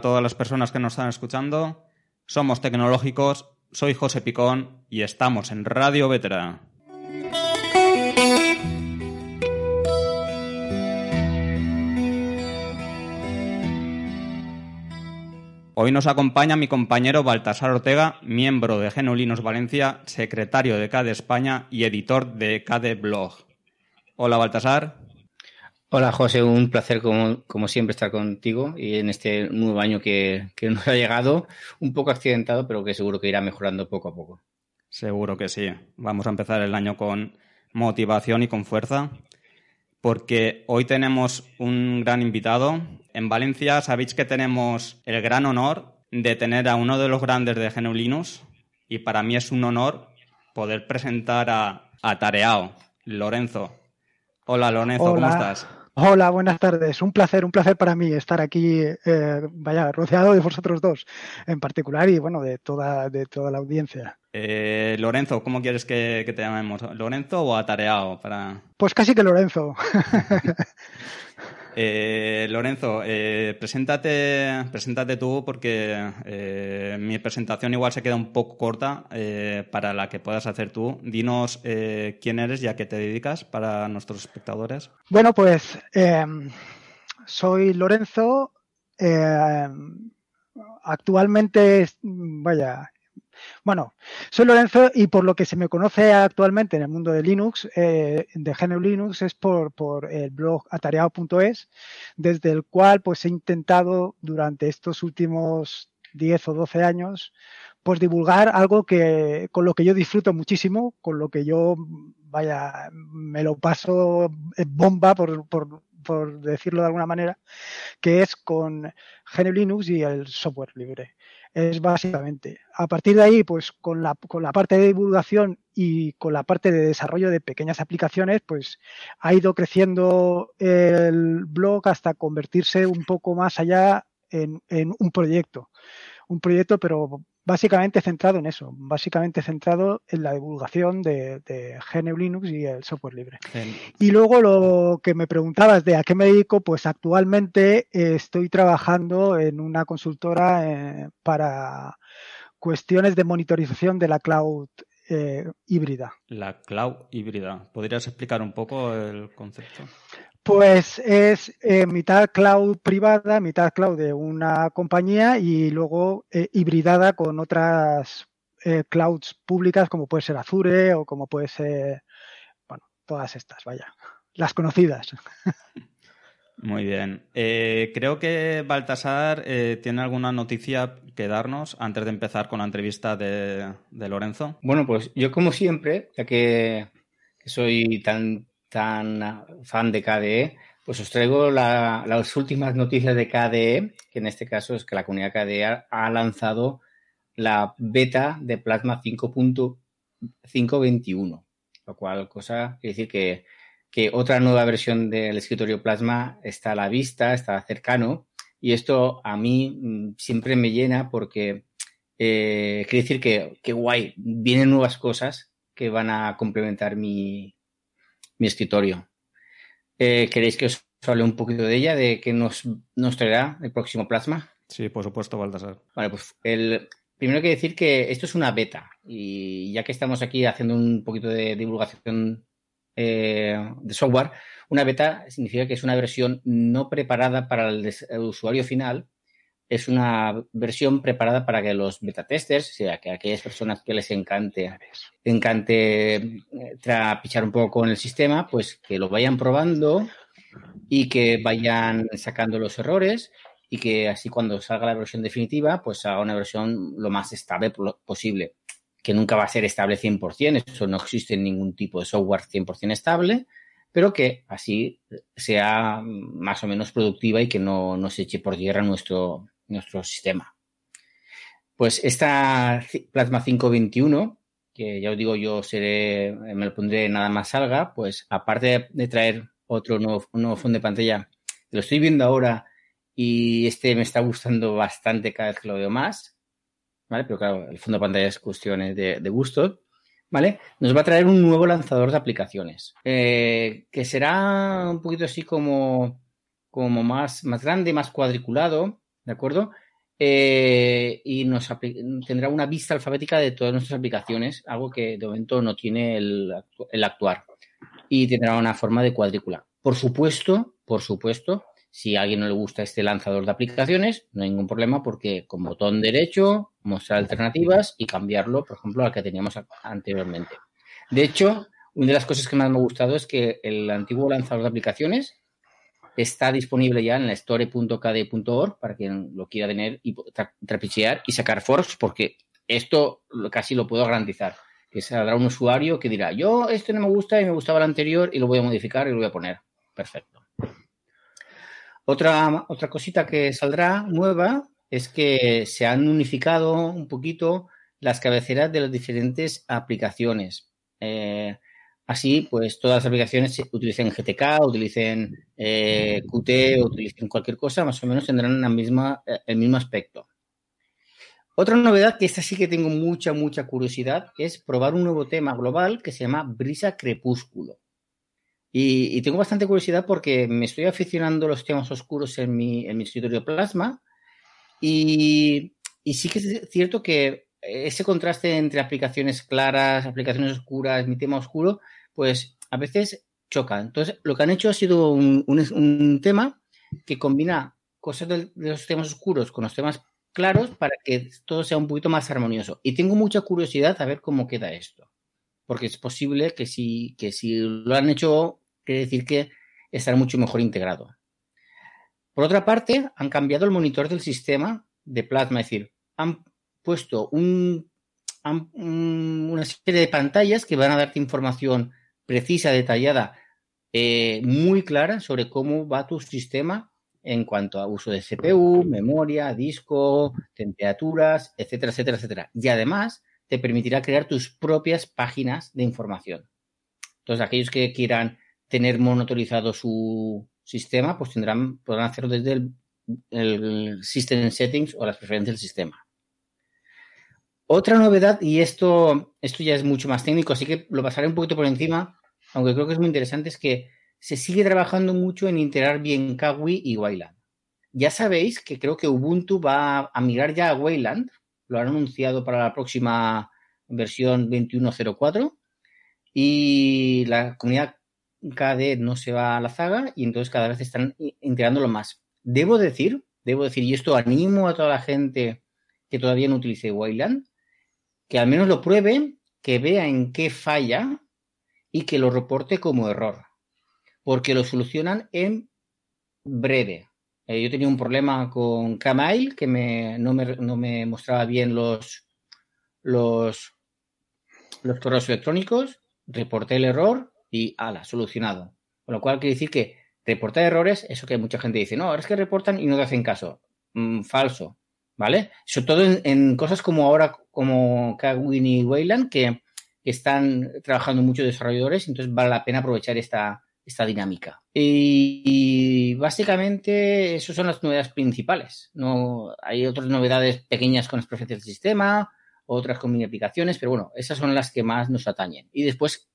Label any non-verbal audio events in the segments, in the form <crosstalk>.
Todas las personas que nos están escuchando. Somos tecnológicos, soy José Picón y estamos en Radio Vetera. Hoy nos acompaña mi compañero Baltasar Ortega, miembro de Genulinos Valencia, secretario de CADE España y editor de CADE Blog. Hola Baltasar. Hola José, un placer como, como, siempre estar contigo y en este nuevo año que, que <laughs> nos ha llegado, un poco accidentado, pero que seguro que irá mejorando poco a poco. Seguro que sí. Vamos a empezar el año con motivación y con fuerza, porque hoy tenemos un gran invitado. En Valencia sabéis que tenemos el gran honor de tener a uno de los grandes de Genulinus y para mí es un honor poder presentar a, a Tareao, Lorenzo. Hola Lorenzo, ¿cómo estás? Hola, buenas tardes. Un placer, un placer para mí estar aquí, eh, vaya, rodeado de vosotros dos en particular y bueno, de toda, de toda la audiencia. Eh, Lorenzo, ¿cómo quieres que, que, te llamemos? ¿Lorenzo o Atareado? Para... Pues casi que Lorenzo. <laughs> Eh, Lorenzo, eh, preséntate, tú porque eh, mi presentación igual se queda un poco corta eh, para la que puedas hacer tú. Dinos quién eres y a qué te dedicas para nuestros espectadores. Bueno, pues soy Lorenzo. actualmente, vaya, bueno, soy Lorenzo y por lo que se me conoce actualmente en el mundo de Linux, eh, de GNU Linux, es por, por el blog atareado.es, desde el cual pues he intentado durante estos últimos 10 o 12 años pues divulgar algo que con lo que yo disfruto muchísimo, con lo que yo vaya me lo paso bomba por, por, por decirlo de alguna manera, que es con GNU Linux y el software libre es básicamente. A partir de ahí, pues con la, con la parte de divulgación y con la parte de desarrollo de pequeñas aplicaciones, pues ha ido creciendo el blog hasta convertirse un poco más allá en, en un proyecto. Un proyecto, pero básicamente centrado en eso, básicamente centrado en la divulgación de, de GNU Linux y el software libre. Sí. Y luego lo que me preguntabas de a qué me dedico, pues actualmente eh, estoy trabajando en una consultora eh, para cuestiones de monitorización de la cloud eh, híbrida. La cloud híbrida. ¿Podrías explicar un poco el concepto? Pues es eh, mitad cloud privada, mitad cloud de una compañía y luego eh, hibridada con otras eh, clouds públicas como puede ser Azure o como puede ser, bueno, todas estas, vaya, las conocidas. Muy bien. Eh, creo que Baltasar eh, tiene alguna noticia que darnos antes de empezar con la entrevista de, de Lorenzo. Bueno, pues yo como siempre, ya que, que soy tan tan fan de KDE, pues os traigo la, las últimas noticias de KDE, que en este caso es que la comunidad KDE ha, lanzado la beta de Plasma 5.521, lo cual cosa quiere decir que, que otra nueva versión del escritorio Plasma está a la vista, está cercano, y esto a mí mm, siempre me llena porque eh, quiere decir que, que guay, vienen nuevas cosas que van a complementar mi, mi escritorio. Eh, ¿Queréis que os hable un poquito de ella, de qué nos, nos traerá el próximo plasma? Sí, por supuesto, Baltasar. Vale, pues el, primero hay que decir que esto es una beta y ya que estamos aquí haciendo un poquito de divulgación eh, de software, una beta significa que es una versión no preparada para el, el usuario final, es una versión preparada para que los beta testers, o sea, que aquellas personas que les encante, encante trapichar un poco con el sistema, pues que lo vayan probando y que vayan sacando los errores y que así cuando salga la versión definitiva, pues haga una versión lo más estable posible, que nunca va a ser estable 100%, eso no existe ningún tipo de software 100% estable, pero que así sea más o menos productiva y que no, no se eche por tierra nuestro, nuestro sistema. Pues esta Plasma 521, que ya os digo yo seré, me lo pondré nada más salga, pues aparte de traer otro nuevo, fondo de pantalla, lo estoy viendo ahora y este me está gustando bastante cada vez que lo veo más, ¿vale? Pero claro, el fondo de pantalla es cuestiones de, de gusto, ¿vale? Nos va a traer un nuevo lanzador de aplicaciones, eh, que será un poquito así como, como más, más grande, más cuadriculado, ¿de acuerdo? Eh, y nos tendrá una vista alfabética de todas nuestras aplicaciones, algo que de momento no tiene el, el actuar. Y tendrá una forma de cuadrícula. Por supuesto, por supuesto, si a alguien no le gusta este lanzador de aplicaciones, no hay ningún problema porque con botón derecho, mostrar alternativas y cambiarlo, por ejemplo, al que teníamos anteriormente. De hecho, una de las cosas que más me ha gustado es que el antiguo lanzador de aplicaciones está disponible ya en la store.kd.org para quien lo quiera tener y trapichear y sacar forks, porque esto casi lo puedo garantizar. Que saldrá un usuario que dirá, yo este no me gusta y me gustaba el anterior y lo voy a modificar y lo voy a poner. Perfecto. Otra, otra cosita que saldrá nueva es que se han unificado un poquito las cabeceras de las diferentes aplicaciones. Eh, así, pues todas las aplicaciones utilicen GTK, utilicen eh, Qt, utilicen cualquier cosa, más o menos tendrán eh, el mismo aspecto. Otra novedad, que esta sí que tengo mucha, mucha curiosidad, es probar un nuevo tema global que se llama Brisa Crepúsculo. Y, tengo bastante curiosidad porque me estoy aficionando a los temas oscuros en mi, en mi escritorio Plasma y, sí que es cierto que ese contraste entre aplicaciones claras, aplicaciones oscuras, mi tema oscuro, pues a veces choca. Entonces, lo que han hecho ha sido un, un, tema que combina cosas de, los temas oscuros con los temas claros para que todo sea un poquito más armonioso. Y tengo mucha curiosidad a ver cómo queda esto. Porque es posible que si, que lo han hecho quiere decir que estará mucho mejor integrado. Por otra parte, han cambiado el monitor del sistema de Plasma, es decir, han puesto una serie de pantallas que van a darte información precisa, detallada, eh, muy clara sobre cómo va tu sistema en cuanto a uso de CPU, memoria, disco, temperaturas, etcétera, etcétera, etcétera. Y además te permitirá crear tus propias páginas de información. Entonces, aquellos que quieran tener monitorizado su sistema, pues tendrán, podrán hacerlo desde el, el System Settings o las preferencias del sistema. Otra novedad, y esto, esto ya es mucho más técnico, así que lo pasaré un poquito por encima, aunque creo que es muy interesante, es que se sigue trabajando mucho en integrar bien Kawi y Wayland. Ya sabéis que creo que Ubuntu va a migrar ya a Wayland, lo han anunciado para la próxima versión 21.04 y la comunidad KDE no se va a la zaga y entonces cada vez están integrándolo más. Debo decir, debo decir, y esto animo a toda la gente que todavía no utilice Wayland, que al menos lo pruebe, que vea en qué falla y que lo reporte como error, porque lo solucionan en breve. Eh, yo tenía un problema con Kmail que no, me, mostraba bien los, los, los correos electrónicos, reporté el error y ala, solucionado. Con lo cual quiere decir que reportar errores, eso que mucha gente dice, no, es que reportan y no te hacen caso. Mm, falso, ¿vale? Sobre todo en, cosas como ahora, como Kagwin y Wayland, que, están trabajando muchos desarrolladores, entonces vale la pena aprovechar esta, esta dinámica. Y, básicamente, esas son las novedades principales. No, hay otras novedades pequeñas con las preferencias del sistema, otras con mini aplicaciones, pero bueno, esas son las que más nos atañen. Y después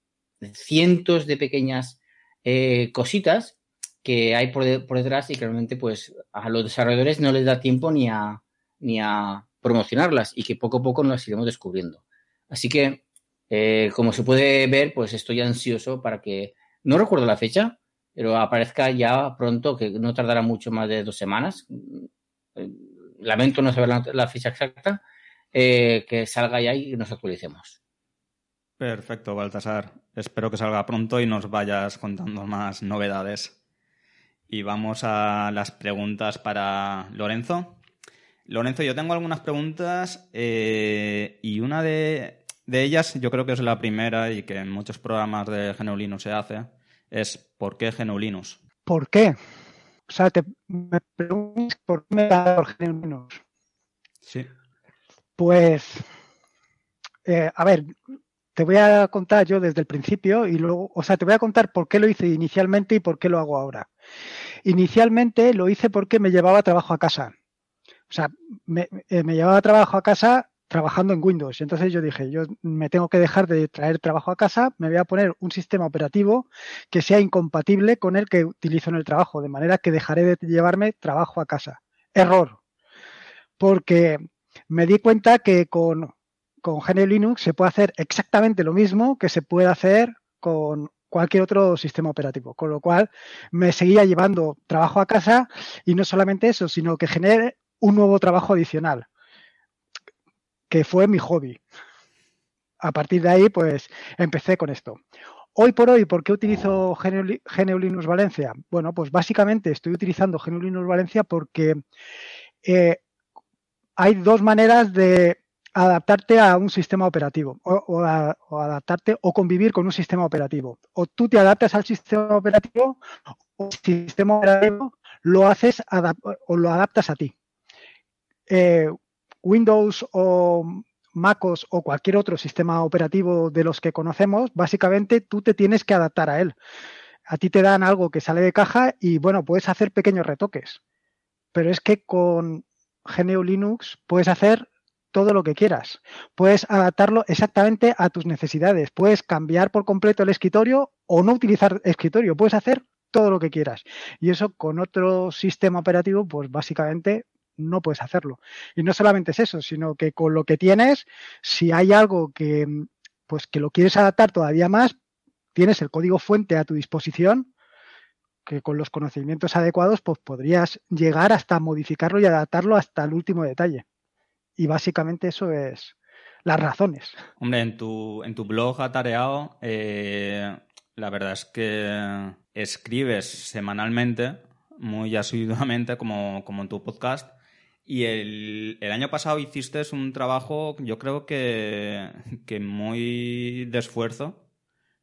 cientos de pequeñas eh, cositas que hay por, detrás y que realmente pues a los desarrolladores no les da tiempo ni a, ni a promocionarlas y que poco a poco nos las iremos descubriendo. Así que, eh, como se puede ver, pues estoy ansioso para que, no recuerdo la fecha, pero aparezca ya pronto, que no tardará mucho más de dos semanas. Lamento no saber la, fecha exacta, eh, que salga ya y nos actualicemos. Perfecto, Baltasar. Espero que salga pronto y nos vayas contando más novedades. Y vamos a las preguntas para Lorenzo. Lorenzo, yo tengo algunas preguntas eh, y una de, ellas, yo creo que es la primera y que en muchos programas de GNU se hace, es ¿por qué GNU Linux? ¿Por qué? O sea, te, me preguntas por qué me da GNU Sí. Pues, eh, a ver, te voy a contar yo desde el principio y luego, o sea, te voy a contar por qué lo hice inicialmente y por qué lo hago ahora. Inicialmente lo hice porque me llevaba trabajo a casa. O sea, me, eh, llevaba trabajo a casa trabajando en Windows. Entonces yo dije, yo me tengo que dejar de traer trabajo a casa, me voy a poner un sistema operativo que sea incompatible con el que utilizo en el trabajo, de manera que dejaré de llevarme trabajo a casa. Error. porque me di cuenta que con, con GNU Linux se puede hacer exactamente lo mismo que se puede hacer con cualquier otro sistema operativo. Con lo cual me seguía llevando trabajo a casa y no solamente eso, sino que genere un nuevo trabajo adicional, fue mi hobby. A partir de ahí, pues empecé con esto. Hoy por hoy, ¿por qué utilizo GNU Linux Valencia? Bueno, pues básicamente estoy utilizando GNU Linux Valencia porque eh, hay dos maneras de adaptarte a un sistema operativo o, adaptarte o convivir con un sistema operativo. O tú te adaptas al sistema operativo o el sistema operativo lo haces o lo adaptas a ti. Eh, Windows o MacOS o cualquier otro sistema operativo de los que conocemos, básicamente tú te tienes que adaptar a él. A ti te dan algo que sale de caja y bueno, puedes hacer pequeños retoques. Pero es que con GNU Linux puedes hacer todo lo que quieras. Puedes adaptarlo exactamente a tus necesidades. Puedes cambiar por completo el escritorio o no utilizar escritorio. Puedes hacer todo lo que quieras. Y eso con otro sistema operativo, pues básicamente no puedes hacerlo. Y no solamente es eso, sino que con lo que tienes, si hay algo que, pues que lo quieres adaptar todavía más, tienes el código fuente a tu disposición que con los conocimientos adecuados pues podrías llegar hasta modificarlo y adaptarlo hasta el último detalle. Y básicamente eso es las razones. Hombre, en tu, en tu blog atareado, eh, la verdad es que escribes semanalmente, muy asiduamente, como, como en tu podcast. Y el, el, año pasado hiciste un trabajo, yo creo que, que muy de esfuerzo,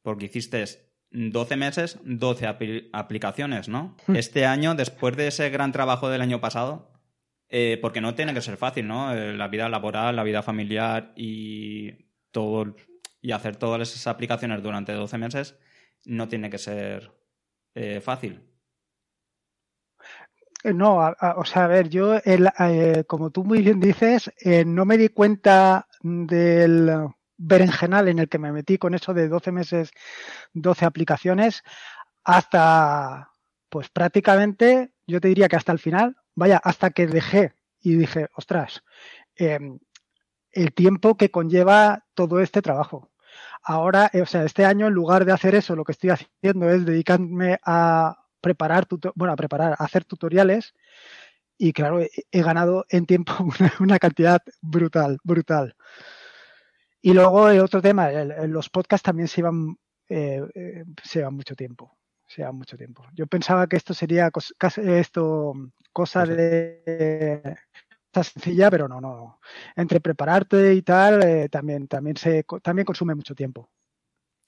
porque hiciste 12 meses, 12 aplicaciones, ¿no? Hmm. Este año, después de ese gran trabajo del año pasado, eh, porque no tiene que ser fácil, ¿no? Eh, la vida laboral, la vida familiar y todo y hacer todas esas aplicaciones durante 12 meses no tiene que ser eh, fácil. No, o sea, a ver, yo, como tú muy bien dices, no me di cuenta del berenjenal en el que me metí con eso de 12 meses, 12 aplicaciones, hasta, pues prácticamente, yo te diría que hasta el final, vaya, hasta que dejé y dije, ostras, em, el tiempo que conlleva todo este trabajo. Ahora, eh, o sea, este año en lugar de hacer eso, lo que estoy haciendo es dedicarme a preparar, bueno, a preparar, a hacer tutoriales y claro, he, ganado en tiempo <laughs> una, cantidad brutal, brutal. Y luego el otro tema, los podcasts también se iban, eh, eh, se llevan mucho tiempo sea mucho tiempo. Yo pensaba que esto sería esto cosa de sencilla, pero no, no. Entre prepararte y tal, eh, también, también se también consume mucho tiempo.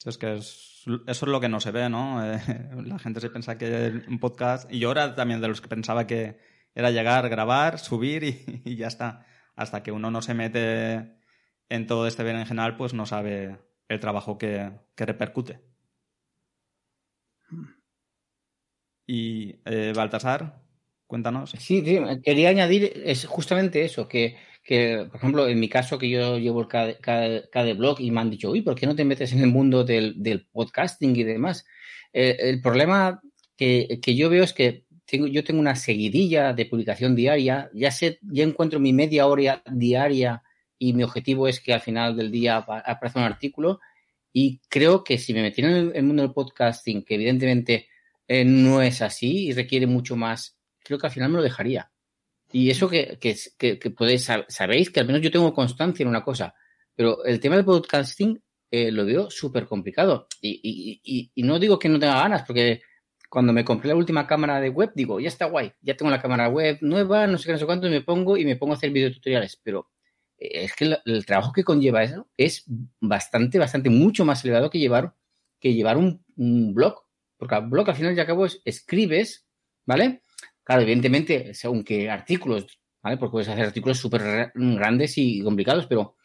Es que eso es lo que no se ve, ¿no? Eh, <laughs> la gente se piensa que un podcast, y yo era también de los que pensaba que era llegar, grabar, subir y, <laughs> ya está. Hasta que uno no se mete en todo este bien en general, pues no sabe el trabajo que repercute. Y eh, Baltasar, cuéntanos. Sí, sí, quería añadir es justamente eso, que, que, por ejemplo, en mi caso que yo llevo el KD, blog y me han dicho, uy, ¿por qué no te metes en el mundo del, del podcasting y demás? Eh, el problema que, que, yo veo es que tengo, yo tengo una seguidilla de publicación diaria, ya sé, ya encuentro mi media hora diaria y mi objetivo es que al final del día aparezca un artículo y creo que si me metiera en el mundo del podcasting, que evidentemente eh, no es así y requiere mucho más, creo que al final me lo dejaría. Y eso que, que, que, podéis, sabéis que al menos yo tengo constancia en una cosa, pero el tema del podcasting eh, lo veo súper complicado. Y, y, y, no digo que no tenga ganas, porque cuando me compré la última cámara de web, digo, ya está guay, ya tengo la cámara web nueva, no sé qué, no sé cuánto, me pongo y me pongo a hacer videotutoriales. Pero eh, es que el, trabajo que conlleva eso es bastante, bastante, mucho más elevado que llevar, que llevar un, blog porque al blog al final y al cabo escribes, ¿vale? Claro, evidentemente, según qué artículos, ¿vale? Porque puedes hacer artículos súper grandes y complicados, pero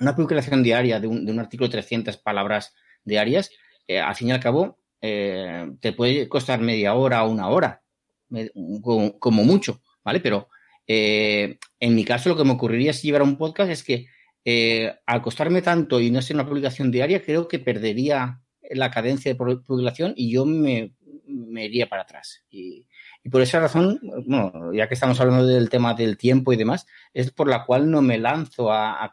una publicación diaria de un, de un artículo de 300 palabras diarias, eh, al fin y al cabo, eh, te puede costar media hora o una hora, como, mucho, ¿vale? Pero eh, en mi caso, lo que me ocurriría si llevara un podcast es que al costarme tanto y no ser una publicación diaria, creo que perdería la cadencia de publicación y yo me, iría para atrás. Y por esa razón, bueno, ya que estamos hablando del tema del tiempo y demás, es por la cual no me lanzo a,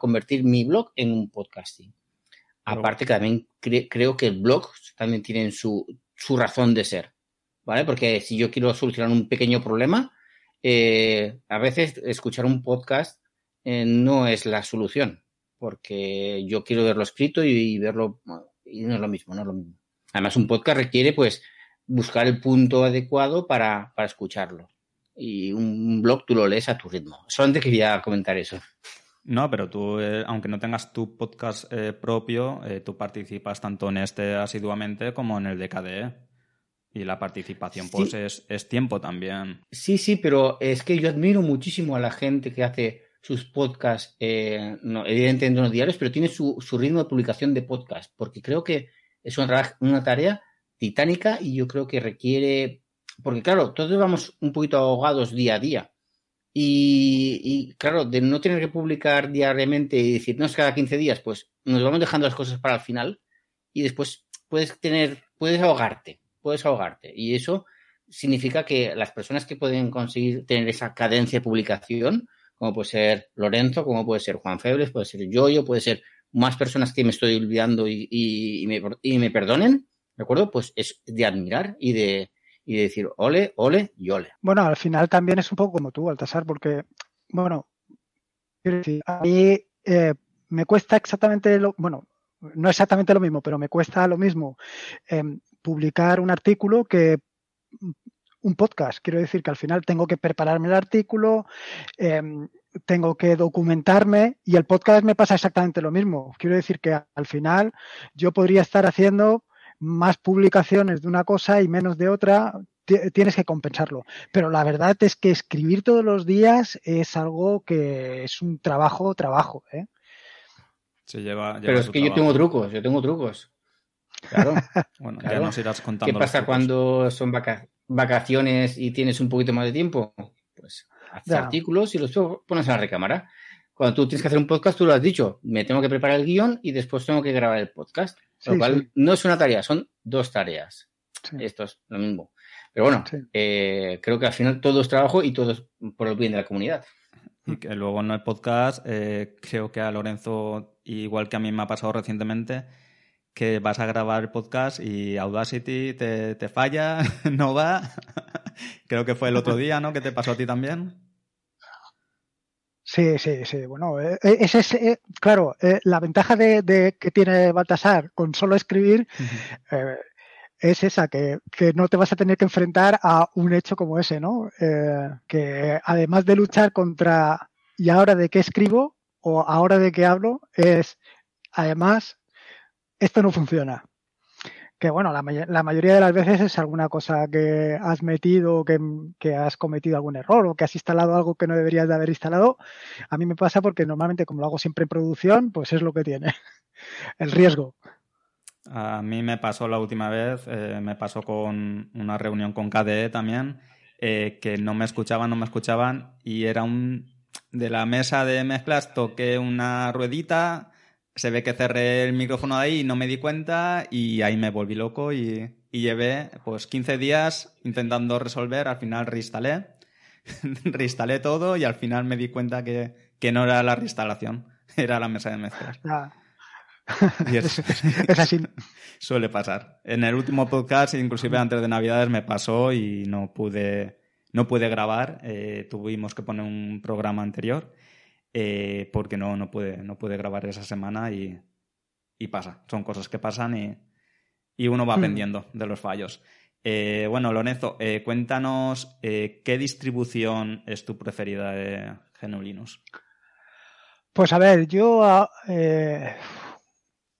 convertir mi blog en un podcasting. Aparte que también creo que el blog también tiene su, su razón de ser, ¿vale? Porque si yo quiero solucionar un pequeño problema, eh, a veces escuchar un podcast eh, no es la solución, porque yo quiero verlo escrito y, verlo, y no es lo mismo, no es lo mismo. Además, un podcast requiere, pues, buscar el punto adecuado para, escucharlo. Y un blog tú lo lees a tu ritmo. Solamente quería comentar eso. No, pero tú, eh, aunque no tengas tu podcast propio, tú participas tanto en este asiduamente como en el de KDE. Y la participación, pues, es, tiempo también. Sí, sí, pero es que yo admiro muchísimo a la gente que hace sus podcasts, eh, no, evidentemente no diarios, pero tiene su, ritmo de publicación de podcast, porque creo que es una, una tarea titánica y yo creo que requiere, porque claro, todos vamos un poquito ahogados día a día. Y, y, claro, de no tener que publicar diariamente y decir, no es cada 15 días, pues nos vamos dejando las cosas para el final y después puedes tener, puedes ahogarte puedes ahogarte. Y eso significa que las personas que pueden conseguir tener esa cadencia de publicación, como puede ser Lorenzo, como puede ser Juan Febles, puede ser Yoyo, puede ser más personas que me estoy olvidando y, me, perdonen, ¿de acuerdo? Pues es de admirar y de, decir ole, ole y ole. Bueno, al final también es un poco como tú, Altasar, porque, bueno, a mí eh, me cuesta exactamente lo, bueno, no exactamente lo mismo, pero me cuesta lo mismo em, publicar un artículo que un podcast. Quiero decir que al final tengo que prepararme el artículo, em, tengo que documentarme y el podcast me pasa exactamente lo mismo. Quiero decir que al final yo podría estar haciendo más publicaciones de una cosa y menos de otra, tienes que compensarlo. Pero la verdad es que escribir todos los días es algo que es un trabajo, trabajo. ¿eh? lleva, Pero es que yo tengo trucos, yo tengo trucos. Claro. <laughs> bueno, ya nos irás contando. ¿Qué pasa cuando son vacaciones y tienes un poquito más de tiempo? Pues haces artículos y los pones en la recámara. Cuando tú tienes que hacer un podcast, tú lo has dicho, me tengo que preparar el guion y después tengo que grabar el podcast. lo cual no es una tarea, son dos tareas. Esto es lo mismo. Pero bueno, eh, creo que al final todo es trabajo y todo es por el bien de la comunidad. Y que luego en el podcast, eh, creo que a Lorenzo, igual que a mí me ha pasado recientemente, que vas a grabar el podcast y Audacity te, te falla, <laughs> no va. <laughs> Creo que fue el otro día, ¿no? Que te pasó a ti también. Sí, sí, sí. Bueno, eh, eh, ese es, eh, claro, la ventaja de, que tiene Baltasar con solo escribir es esa, que, que, no te vas a tener que enfrentar a un hecho como ese, ¿no? que además de luchar contra y ahora de qué escribo o ahora de qué hablo, es además esto no funciona. Que bueno, la, mayoría de las veces es alguna cosa que has metido, que, que has cometido algún error o que has instalado algo que no deberías de haber instalado. A mí me pasa porque normalmente como lo hago siempre en producción, pues es lo que tiene, <laughs> el riesgo. A mí me pasó la última vez, eh, me pasó con una reunión con KDE también, eh, que no me escuchaban, no me escuchaban y era un... De la mesa de mezclas toqué una ruedita, se ve que cerré el micrófono ahí y no me di cuenta y ahí me volví loco y, llevé pues 15 días intentando resolver, al final reinstalé, <laughs> reinstalé todo y al final me di cuenta que, no era la reinstalación, <laughs> era la mesa de mezclas. Ah. <laughs> Y es, así. Suele pasar. En el último podcast, inclusive antes de Navidades, me pasó y no pude, no pude grabar. Eh, tuvimos que poner un programa anterior eh, porque no, no, puede, no puede grabar esa semana y, pasa. Son cosas que pasan y, y uno va hmm. aprendiendo de los fallos. Eh, bueno, Lorenzo, eh, cuéntanos qué distribución es tu preferida de GNU Linux. Pues a ver, yo ah,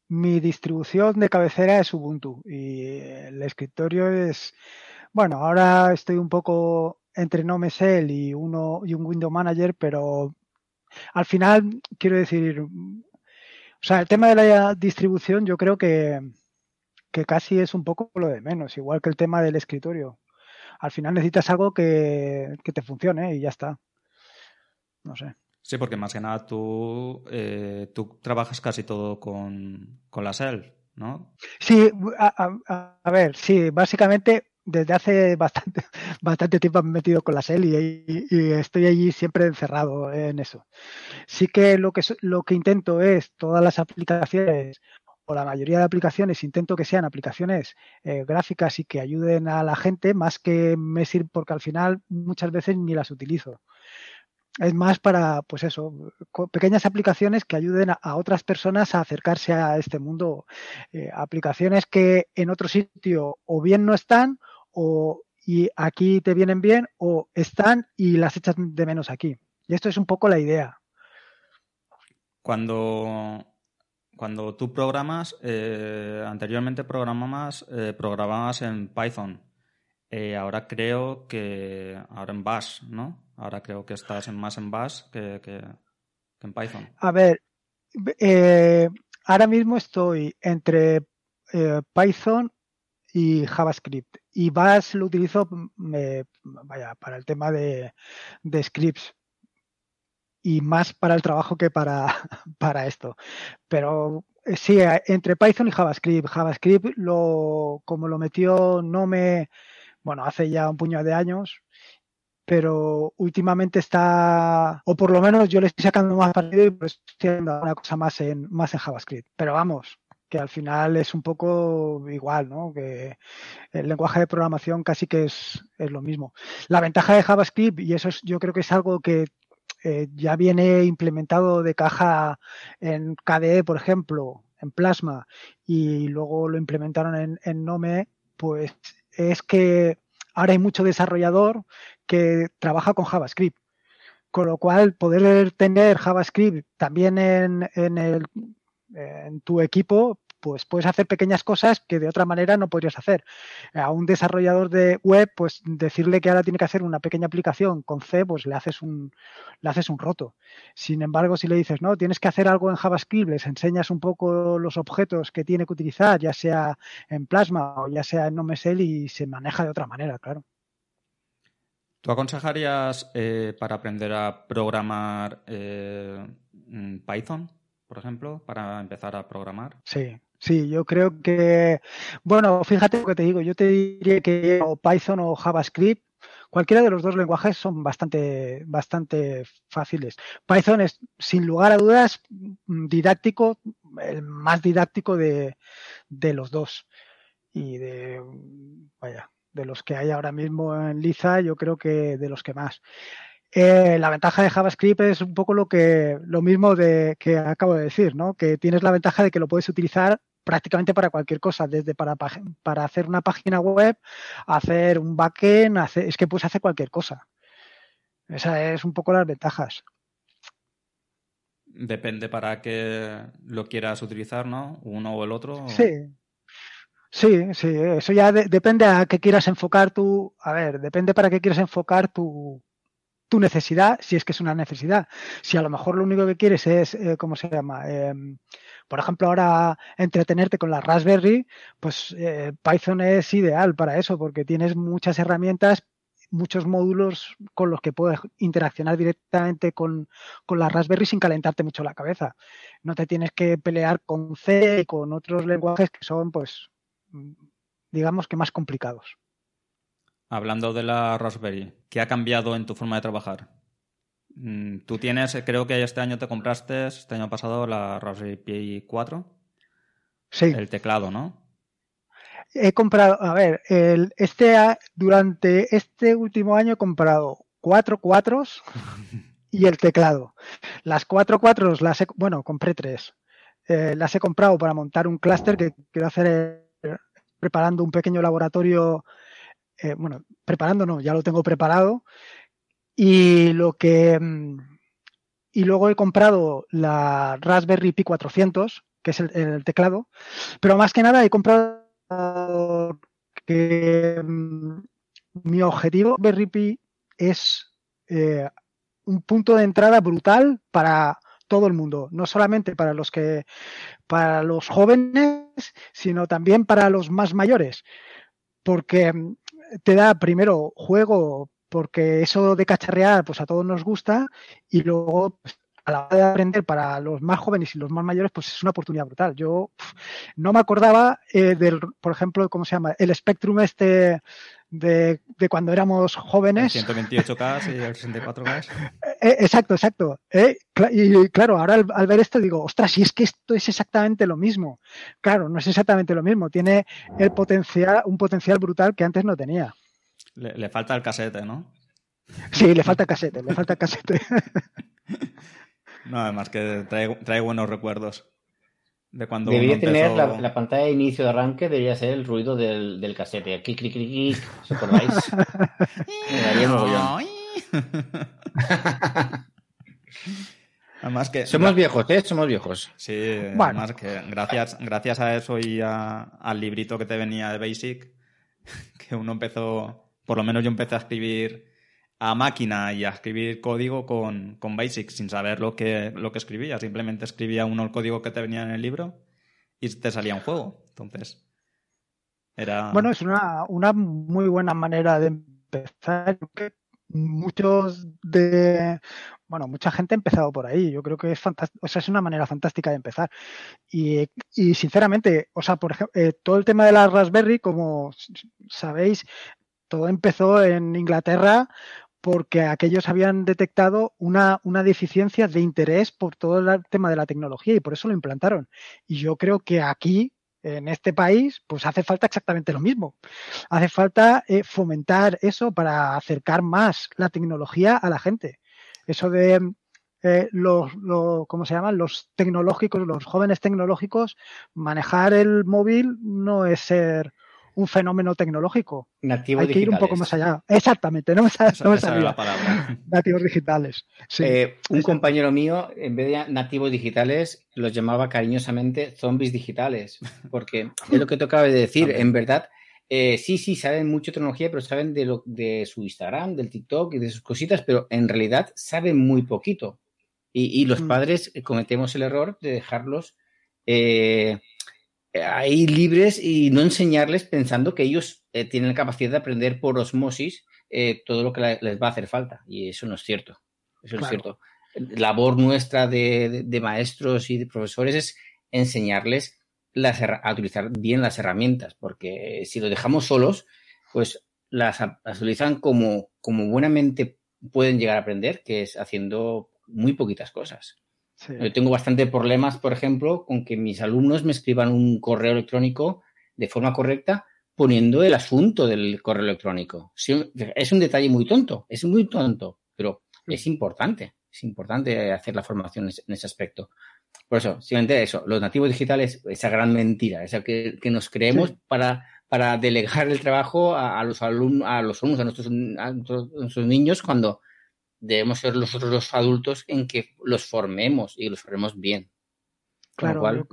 mi distribución de cabecera es Ubuntu y el escritorio es, bueno, ahora estoy un poco entre NoMesel y uno y un Window Manager, pero al final, quiero decir, o sea, el tema de la distribución yo creo que, que casi es un poco lo de menos, igual que el tema del escritorio. Al final necesitas algo que, te funcione y ya está. No sé. Sí, porque más que nada tú, eh, tú trabajas casi todo con, la SEL, ¿no? Sí, a, ver, sí, básicamente desde hace bastante, <laughs> bastante tiempo me he metido con la SEL y, estoy allí siempre encerrado en eso. Sí que lo que, lo que intento es todas las aplicaciones o la mayoría de aplicaciones intento que sean aplicaciones eh, gráficas y que ayuden a la gente más que me porque al final muchas veces ni las utilizo. Es más para, pues eso, pequeñas aplicaciones que ayuden a, otras personas a acercarse a este mundo. Eh, aplicaciones que en otro sitio o bien no están o y aquí te vienen bien o están y las echas de menos aquí. Y esto es un poco la idea. Cuando, cuando tú programas, eh, anteriormente programabas, eh, programabas en Python. Eh, ahora creo que ahora en Bash, ¿no? Ahora creo que estás en más en Bash que, en Python. A ver, ahora mismo estoy entre Python y JavaScript. Y Bash lo utilizo vaya, para el tema de, scripts y más para el trabajo que para, <laughs> para esto. Pero eh, sí, entre Python y JavaScript. JavaScript, lo, como lo metió no me bueno, hace ya un puñado de años, pero últimamente está, o por lo menos yo le estoy sacando más partido y pues estoy haciendo una cosa más en, más en JavaScript. Pero vamos, que al final es un poco igual, ¿no? Que el lenguaje de programación casi que es, es lo mismo. La ventaja de JavaScript, y eso es, yo creo que es algo que eh, ya viene implementado de caja en KDE, por ejemplo, en Plasma, y luego lo implementaron en, en Nome, pues es que ahora hay mucho desarrollador que trabaja con JavaScript. Con lo cual, poder tener JavaScript también en, en, el, en tu equipo, pues puedes hacer pequeñas cosas que de otra manera no podrías hacer. A un desarrollador de web, pues decirle que ahora tiene que hacer una pequeña aplicación con C, pues le haces un, le haces un roto. Sin embargo, si le dices, no, tienes que hacer algo en JavaScript, les enseñas un poco los objetos que tiene que utilizar, ya sea en Plasma o ya sea en NoMesel y se maneja de otra manera, claro. ¿Tú aconsejarías eh, para aprender a programar eh, Python, por ejemplo, para empezar a programar? Sí, Sí, yo creo que, bueno, fíjate lo que te digo, yo te diría que o Python o JavaScript, cualquiera de los dos lenguajes son bastante, bastante fáciles. Python es, sin lugar a dudas, didáctico, el más didáctico de, de los dos. Y de, vaya, de los que hay ahora mismo en Liza, yo creo que de los que más. Eh, la ventaja de JavaScript es un poco lo que lo mismo de que acabo de decir, ¿no? Que tienes la ventaja de que lo puedes utilizar prácticamente para cualquier cosa, desde para, para hacer una página web, hacer un backend, hacer, es que puedes hacer cualquier cosa. Esa es un poco las ventajas. Depende para qué lo quieras utilizar, ¿no? Uno o el otro. Sí. Sí, sí, eso ya depende a qué quieras enfocar tu, a ver, depende para qué quieras enfocar tu, tu necesidad, si es que es una necesidad. Si a lo mejor lo único que quieres es, eh, ¿cómo se llama? Em, por ejemplo, ahora entretenerte con la Raspberry, pues eh, Python es ideal para eso porque tienes muchas herramientas, muchos módulos con los que puedes interaccionar directamente con, con la Raspberry sin calentarte mucho la cabeza. No te tienes que pelear con C y con otros lenguajes que son, pues, digamos que más complicados. Hablando de la Raspberry, ¿qué ha cambiado en tu forma de trabajar? Mm, tú tienes, creo que este año te compraste, este año pasado, la Raspberry Pi 4. Sí. El teclado, ¿no? He comprado, a ver, el, este, durante este último año he comprado cuatro cuatros <laughs> y el teclado. Las cuatro cuatros las he, bueno, compré tres. Eh, las he comprado para montar un clúster que quiero hacer eh, preparando un pequeño laboratorio, eh, bueno, preparando no, ya lo tengo preparado, y lo que. Mm, y luego he comprado la Raspberry Pi 400, que es el, teclado. Pero más que nada he comprado que mm, mi objetivo Raspberry es eh, un punto de entrada brutal para todo el mundo, no solamente para los que para los jóvenes, sino también para los más mayores, porque mm, te da primero juego porque eso de cacharrear, pues a todos nos gusta y luego pues, a la hora de aprender para los más jóvenes y los más mayores, pues es una oportunidad brutal. Yo no me acordaba eh, del, por ejemplo, ¿cómo se llama? El Spectrum este, de, cuando éramos jóvenes. El 128K y el 64K. <laughs> Eh, exacto, exacto. Eh, y claro, ahora al, ver esto digo, ostras, si es que esto es exactamente lo mismo. Claro, no es exactamente lo mismo. Tiene el potencial, un potencial brutal que antes no tenía. Le, falta el casete, ¿no? Sí, le falta casete, le falta casete. <laughs> no, además que trae buenos recuerdos de cuando Debería tener la, pantalla de inicio de arranque, debería ser el ruido del, del casete. Clic, clic, clic, clic. ¿Os acordáis? Además que, Somos viejos, ¿eh? Somos viejos. Sí, además que gracias, gracias a eso y al librito que te venía de Basic, <laughs> que uno empezó, por lo menos yo empecé a escribir a máquina y a escribir código con, con Basic sin saber lo que, lo que escribía. Simplemente escribía uno el código que te venía en el libro y te salía un juego. Entonces, era... Bueno, es una, una muy buena manera de empezar. Muchos de, bueno, mucha gente ha empezado por ahí. Yo creo que es fantástico, o sea, es una manera fantástica de empezar. Y, y sinceramente, o sea, por ejemplo, eh, todo el tema de la Raspberry, como sabéis, todo empezó en Inglaterra porque aquellos habían detectado una, una, deficiencia de interés por todo el tema de la tecnología y por eso lo implantaron. Y yo creo que aquí, en este país, pues hace falta exactamente lo mismo. Hace falta eh, fomentar eso para acercar más la tecnología a la gente. Eso de eh, los, ¿cómo se llaman? Los tecnológicos, los jóvenes tecnológicos, manejar el móvil no es ser un fenómeno tecnológico. Nativos Hay que ir un poco más allá. Exactamente, no me, Nativos digitales. Eh, un compañero mío, en vez de nativos digitales, los llamaba cariñosamente zombies digitales, porque <laughs> es lo que tocaba de decir. en verdad, eh, sí, sí, saben mucho tecnología, pero saben de, lo, de su Instagram, del TikTok y de sus cositas, pero en realidad saben muy poquito. Y, los mm. padres cometemos el error de dejarlos eh, ahí libres y no enseñarles pensando que ellos eh, tienen la capacidad de aprender por osmosis eh, todo lo que les va a hacer falta. Y eso no es cierto. Eso es cierto. Labor nuestra de, maestros y de profesores es enseñarles a utilizar bien las herramientas, porque si lo dejamos solos, pues las, utilizan como, como buenamente pueden llegar a aprender, que es haciendo muy poquitas cosas. Yo tengo bastante problemas, por ejemplo, con que mis alumnos me escriban un correo electrónico de forma correcta poniendo el asunto del correo electrónico. Es un detalle muy tonto, es muy tonto, pero es importante, es importante hacer la formación en ese aspecto. Por eso, simplemente eso, los nativos digitales, esa gran mentira, esa que, nos creemos para, para delegar el trabajo a, los alumnos, a los alumnos, a nuestros, a nuestros niños, cuando debemos ser nosotros los adultos en que los formemos y los formemos bien. Claro,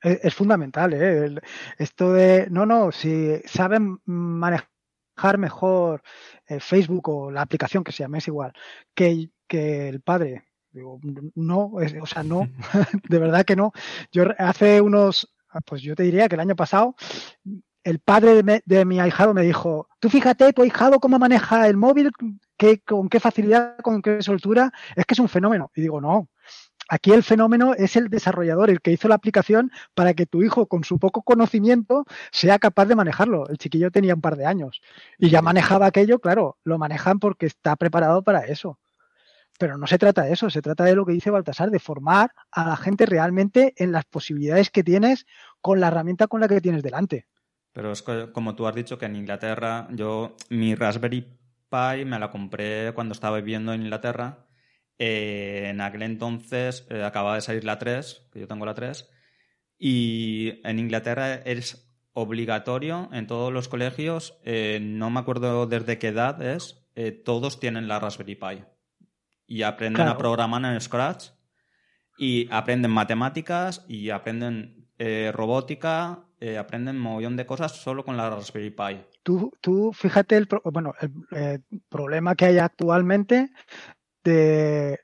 es, fundamental, ¿eh? esto de, no, no, si saben manejar mejor eh, Facebook o la aplicación que se llame, es igual, que, que el padre. Digo, no, o sea, no, <laughs> de verdad que no. Yo hace unos, pues yo te diría que el año pasado el padre de mi, ahijado me dijo, tú fíjate, tu ahijado cómo maneja el móvil, con qué facilidad, con qué soltura, es que es un fenómeno. Y digo, no, aquí el fenómeno es el desarrollador, el que hizo la aplicación para que tu hijo, con su poco conocimiento, sea capaz de manejarlo. El chiquillo tenía un par de años y ya manejaba aquello, claro, lo manejan porque está preparado para eso. Pero no se trata de eso, se trata de lo que dice Baltasar, de formar a la gente realmente en las posibilidades que tienes con la herramienta con la que tienes delante. Pero es como tú has dicho que en Inglaterra, yo mi Raspberry Pi me la compré cuando estaba viviendo en Inglaterra. Eh, en aquel entonces eh, acababa de salir la 3, que yo tengo la 3, y en Inglaterra es obligatorio en todos los colegios, eh, no me acuerdo desde qué edad es, todos tienen la Raspberry Pi y aprenden a programar en Scratch y aprenden matemáticas y aprenden robótica eh, aprenden montón de cosas solo con la Raspberry Pi. Tú, tú fíjate el, bueno, el, problema que hay actualmente de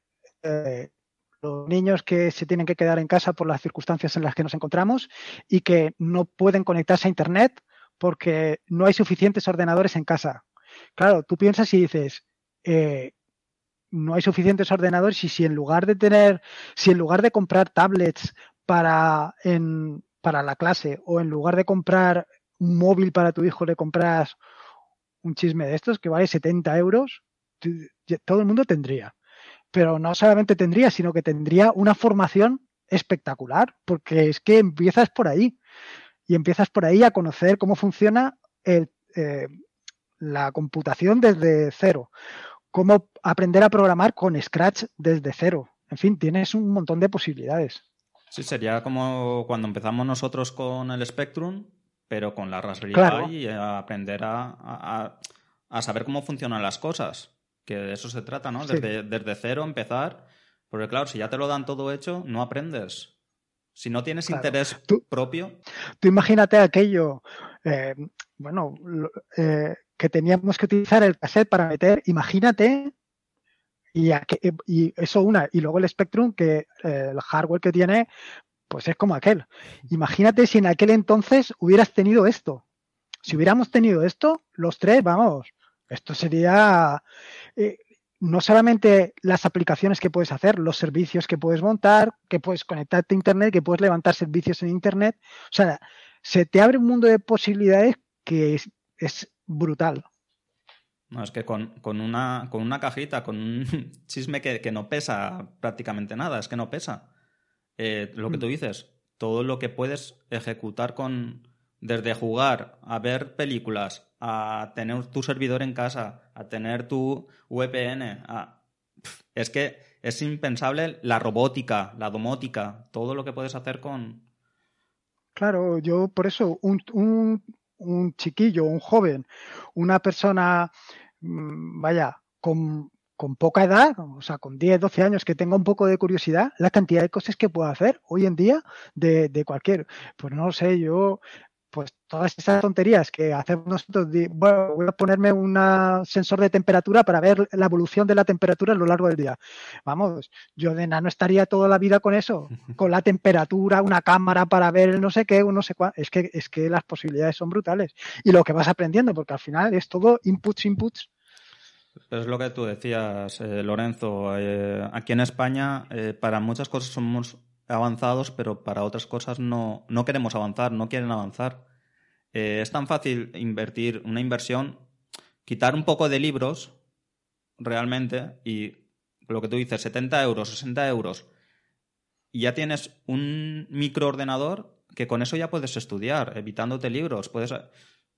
los niños que se tienen que quedar en casa por las circunstancias en las que nos encontramos y que no pueden conectarse a Internet porque no hay suficientes ordenadores en casa. Claro, tú piensas y dices, eh, no hay suficientes ordenadores y si en lugar de tener, si en lugar de comprar tablets para en, para la clase o en lugar de comprar un móvil para tu hijo le compras un chisme de estos que vale 70 euros, todo el mundo tendría. Pero no solamente tendría, sino que tendría una formación espectacular, porque es que empiezas por ahí. Y empiezas por ahí a conocer cómo funciona el, eh, la computación desde cero, cómo aprender a programar con Scratch desde cero. En fin, tienes un montón de posibilidades. Sí, sería como cuando empezamos nosotros con el Spectrum, pero con la Raspberry Pi y aprender a, saber cómo funcionan las cosas. Que de eso se trata, ¿no? Desde, cero empezar. Porque claro, si ya te lo dan todo hecho, no aprendes. Si no tienes interés propio. Tú imagínate aquello, eh, bueno, eh, que teníamos que utilizar el cassette para meter, imagínate, y, y eso una, y luego el Spectrum, que eh, el hardware que tiene, pues es como aquel. Imagínate si en aquel entonces hubieras tenido esto. Si hubiéramos tenido esto, los tres, vamos, esto sería eh, no solamente las aplicaciones que puedes hacer, los servicios que puedes montar, que puedes conectarte a Internet, que puedes levantar servicios en Internet. O sea, se te abre un mundo de posibilidades que es, brutal. No, es que con, una, con una cajita, con un <laughs> chisme que, que no pesa prácticamente nada, es que no pesa eh, lo que tú mm. dices, todo lo que puedes ejecutar con, desde jugar, a ver películas, a tener tu servidor en casa, a tener tu VPN, es que es impensable la robótica, la domótica, todo lo que puedes hacer con... Claro, yo por eso un, un, un chiquillo, un joven, una persona, vaya, con con poca edad, o sea, con 10, 12 años, que tenga un poco de curiosidad, la cantidad de cosas que puedo hacer hoy en día de, de cualquier, pues no sé, yo, pues todas esas tonterías que hacemos nosotros, bueno, voy a ponerme un sensor de temperatura para ver la evolución de la temperatura a lo largo del día. Vamos, yo de no estaría toda la vida con eso, <laughs> con la temperatura, una cámara para ver no sé qué, no sé cuál. Es que, es que las posibilidades son brutales. Y lo que vas aprendiendo, porque al final es todo inputs, inputs, es lo que tú decías, eh, Lorenzo. Eh, aquí en España, eh, para muchas cosas somos avanzados, pero para otras cosas no, no queremos avanzar, no quieren avanzar. es tan fácil invertir una inversión, quitar un poco de libros realmente y lo que tú dices, 70 euros, 60 euros, y ya tienes un microordenador que con eso ya puedes estudiar, evitándote libros. Puedes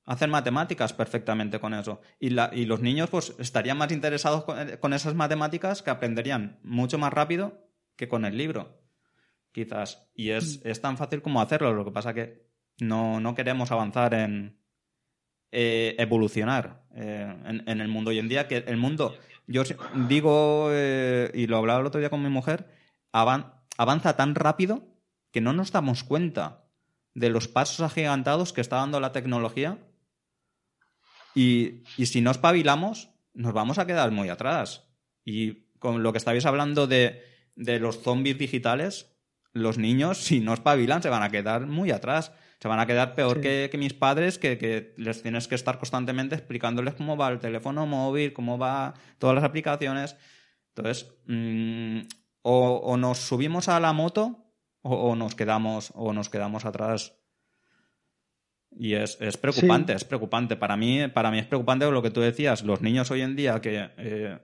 Hacen matemáticas perfectamente con eso. Y, la, y los niños pues estarían más interesados con, esas matemáticas que aprenderían mucho más rápido que con el libro. Quizás. Y es, mm. es tan fácil como hacerlo. Lo que pasa que no, no queremos avanzar en eh, evolucionar eh, en, el mundo hoy en día. Que el mundo, yo digo, eh, y lo hablaba el otro día con mi mujer, avanza tan rápido que no nos damos cuenta de los pasos agigantados que está dando la tecnología y, si no espabilamos, nos vamos a quedar muy atrás. Y con lo que estabais hablando de, los zombies digitales, los niños, si no espabilan, se van a quedar muy atrás. Se van a quedar peor que, mis padres, que, les tienes que estar constantemente explicándoles cómo va el teléfono móvil, cómo va todas las aplicaciones. Entonces, mm, o, nos subimos a la moto o, nos quedamos o nos quedamos atrás y es, es preocupante, es preocupante. Para mí, para mí es preocupante lo que tú decías. Los niños hoy en día que, eh,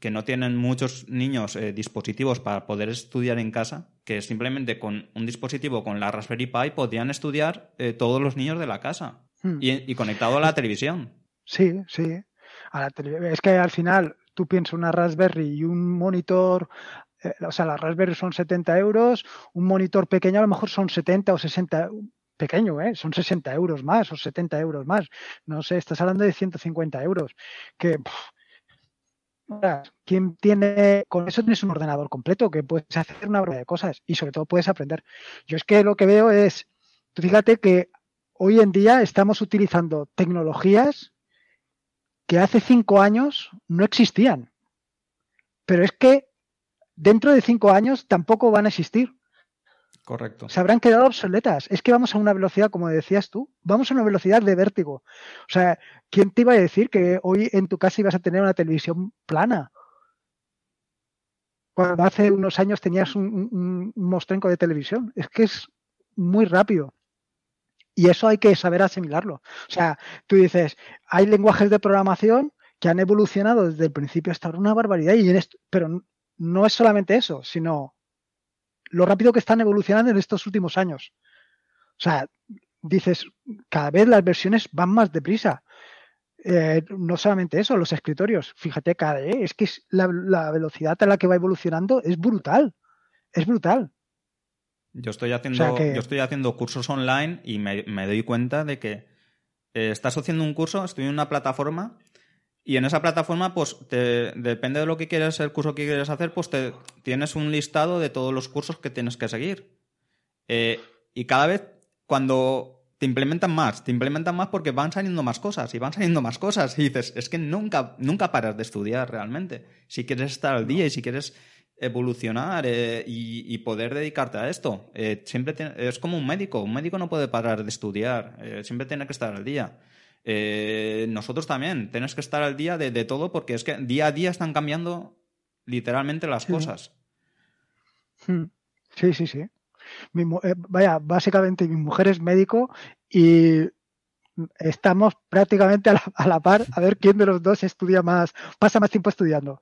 que no tienen muchos niños eh, dispositivos para poder estudiar en casa, que simplemente con un dispositivo con la Raspberry Pi podían estudiar eh, todos los niños de la casa hmm. y, conectado a la televisión. Sí, sí. A la es que al final tú piensas una Raspberry y un monitor o sea, la Raspberry son 70 euros, un monitor pequeño a lo mejor son 70 o 60, pequeño, ¿eh? son 60 euros más o 70 euros más. No sé, estás hablando de 150 euros. Que, ¿quién tiene, con eso tienes un ordenador completo que puedes hacer una variedad de cosas y sobre todo puedes aprender. Yo es que lo que veo es, tú fíjate que hoy en día estamos utilizando tecnologías que hace cinco años no existían. Pero es que dentro de cinco años tampoco van a existir. Correcto. Se habrán quedado obsoletas. Es que vamos a una velocidad, como decías tú, vamos a una velocidad de vértigo. O sea, ¿quién te iba a decir que hoy en tu casa ibas a tener una televisión plana? Cuando hace unos años tenías un, mostrenco de televisión. Es que es muy rápido. Y eso hay que saber asimilarlo. O sea, tú dices, hay lenguajes de programación que han evolucionado desde el principio hasta ahora una barbaridad, y pero no es solamente eso, sino lo rápido que están evolucionando en estos últimos años. O sea, dices, cada vez las versiones van más deprisa. Eh, no solamente eso, los escritorios, fíjate, cada, vez es que la, velocidad a la que va evolucionando es brutal, es brutal. Yo estoy haciendo, yo estoy haciendo cursos online y me, doy cuenta de que eh, estás haciendo un curso, estoy en una plataforma y en esa plataforma, pues depende de lo que quieres, el curso que quieres hacer, pues te, tienes un listado de todos los cursos que tienes que seguir. Eh, y cada vez cuando te implementan más, te implementan más porque van saliendo más cosas y van saliendo más cosas y dices, es que nunca, nunca paras de estudiar realmente. Si quieres estar al día y si quieres evolucionar eh, y, poder dedicarte a esto, eh, siempre es como un médico, un médico no puede parar de estudiar, eh, siempre tiene que estar al día. Nosotros también, tenemos que estar al día de, todo porque es que día a día están cambiando literalmente las cosas. Hmm. Sí, sí, sí. Eh, vaya, básicamente mi mujer es médico y estamos prácticamente a la, par a ver quién de los dos estudia más, pasa más tiempo estudiando.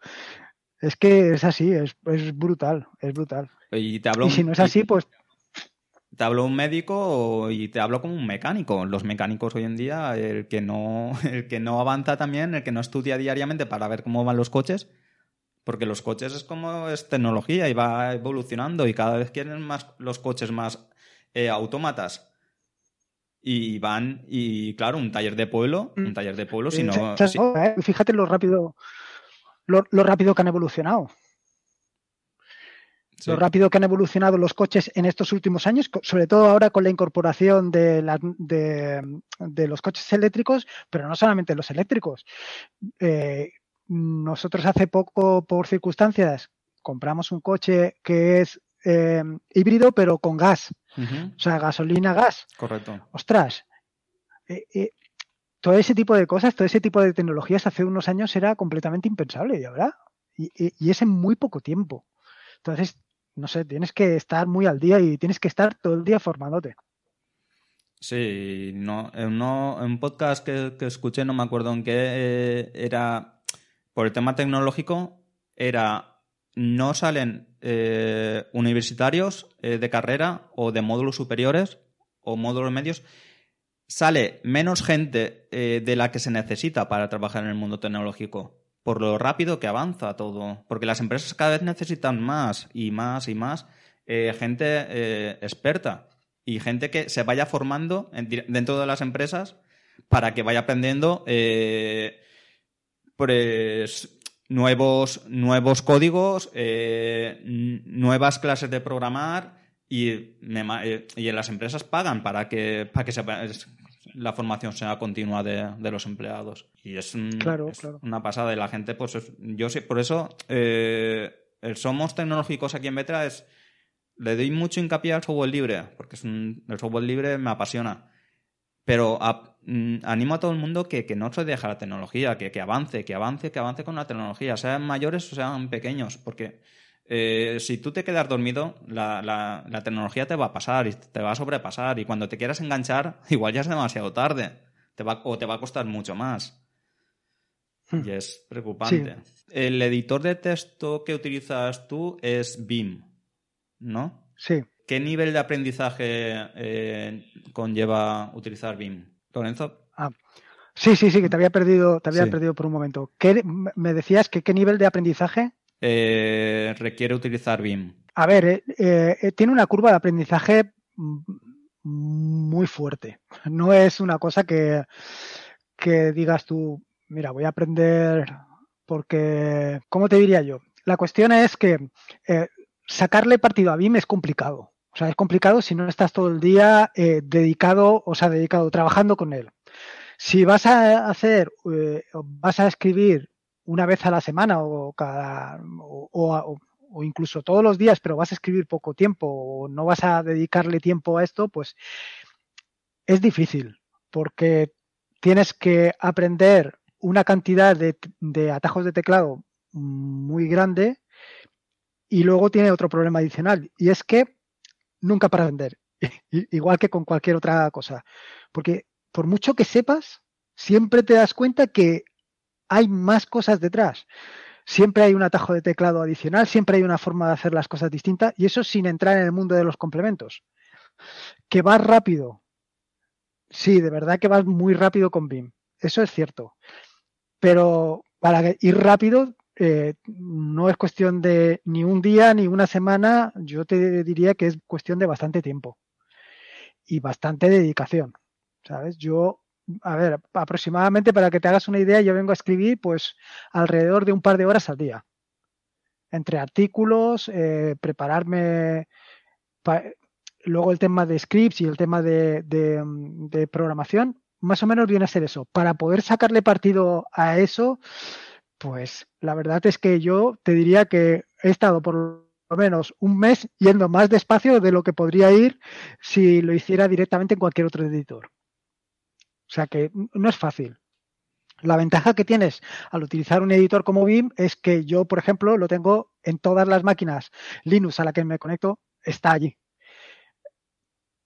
Es que es así, es, brutal, es brutal. Y, te hablo si no es así, pues... Te hablo un médico y te hablo como un mecánico. Los mecánicos hoy en día, el que no, <laughs> el que no avanza también, el que no estudia diariamente para ver cómo van los coches, porque los coches es como es tecnología y va evolucionando y cada vez quieren más los coches más eh, autómatas. Y van, y claro, un taller de pueblo, un mm. taller de pueblo, si no. ¿eh? Fíjate lo rápido, lo, rápido que han evolucionado. Lo rápido que han evolucionado los coches en estos últimos años, sobre todo ahora con la incorporación de, de, los coches eléctricos, pero no solamente los eléctricos. Eh, nosotros hace poco, por circunstancias, compramos un coche que es eh, híbrido, pero con gas. O sea, gasolina, gas. Correcto. Ostras. Eh, eh, todo ese tipo de cosas, todo ese tipo de tecnologías hace unos años era completamente impensable, y ahora. Y, y, es en muy poco tiempo. Entonces, no sé, tienes que estar muy al día y tienes que estar todo el día formándote. Sí, no, en, un podcast que, que, escuché, no me acuerdo en qué, era por el tema tecnológico era no salen eh, universitarios eh, de carrera o de módulos superiores o módulos medios, sale menos gente eh, de la que se necesita para trabajar en el mundo tecnológico, por lo rápido que avanza todo, porque las empresas cada vez necesitan más y más y más gente experta y gente que se vaya formando dentro de las empresas para que vaya aprendiendo pues nuevos, nuevos códigos, eh, nuevas clases de programar y, eh, y, las empresas pagan para que, para que la formación sea continua de, los empleados. Y es, una pasada. Y la gente, pues yo sé, por eso eh, el Somos Tecnológicos aquí en Betra es. Le doy mucho hincapié al software libre, porque es el software libre me apasiona. Pero mm, animo a todo el mundo que, no se deje la tecnología, que, avance, que avance, que avance con la tecnología, sean mayores o sean pequeños, porque eh, si tú te quedas dormido, la, tecnología te va a pasar y te va a sobrepasar y cuando te quieras enganchar, <laughs> igual ya es demasiado tarde te va, o te va a costar mucho más. Hmm. Y es preocupante. El editor de texto que utilizas tú es BIM, ¿no? Sí. ¿Qué nivel de aprendizaje eh, conlleva utilizar BIM? Lorenzo. Ah, sí, sí, sí, que te había perdido, te había perdido por un momento. ¿Qué, me decías que qué nivel de aprendizaje? Eh, requiere utilizar BIM. A ver, eh, tiene una curva de aprendizaje muy fuerte. No es una cosa que, que digas tú, mira, voy a aprender porque, ¿cómo te diría yo? La cuestión es que sacarle partido a BIM es complicado. O sea, es complicado si no estás todo el día eh, dedicado, o sea, dedicado, trabajando con él. Si vas a hacer, eh, vas a escribir una vez a la semana o cada, o, incluso todos los días, pero vas a escribir poco tiempo o no vas a dedicarle tiempo a esto, pues es difícil porque tienes que aprender una cantidad de, de atajos de teclado muy grande y luego tiene otro problema adicional y es que nunca para vender. <laughs> igual que con cualquier otra cosa. Porque por mucho que sepas, siempre te das cuenta que hay más cosas detrás. Siempre hay un atajo de teclado adicional, siempre hay una forma de hacer las cosas distintas y eso sin entrar en el mundo de los complementos. Que vas rápido. Sí, de verdad que vas muy rápido con BIM. Eso es cierto. Pero para ir rápido eh, no es cuestión de ni un día ni una semana, yo te diría que es cuestión de bastante tiempo y bastante dedicación. ¿Sabes? Yo, a ver, aproximadamente para que te hagas una idea, yo vengo a escribir pues alrededor de un par de horas al día. Entre artículos, eh, prepararme, luego el tema de scripts y el tema de, de programación, más o menos viene a ser eso. Para poder sacarle partido a eso, pues la verdad es que yo te diría que he estado por lo menos un mes yendo más despacio de lo que podría ir si lo hiciera directamente en cualquier otro editor. O sea que no es fácil. La ventaja que tienes al utilizar un editor como BIM es que yo, por ejemplo, lo tengo en todas las máquinas Linux a la que me conecto, está allí.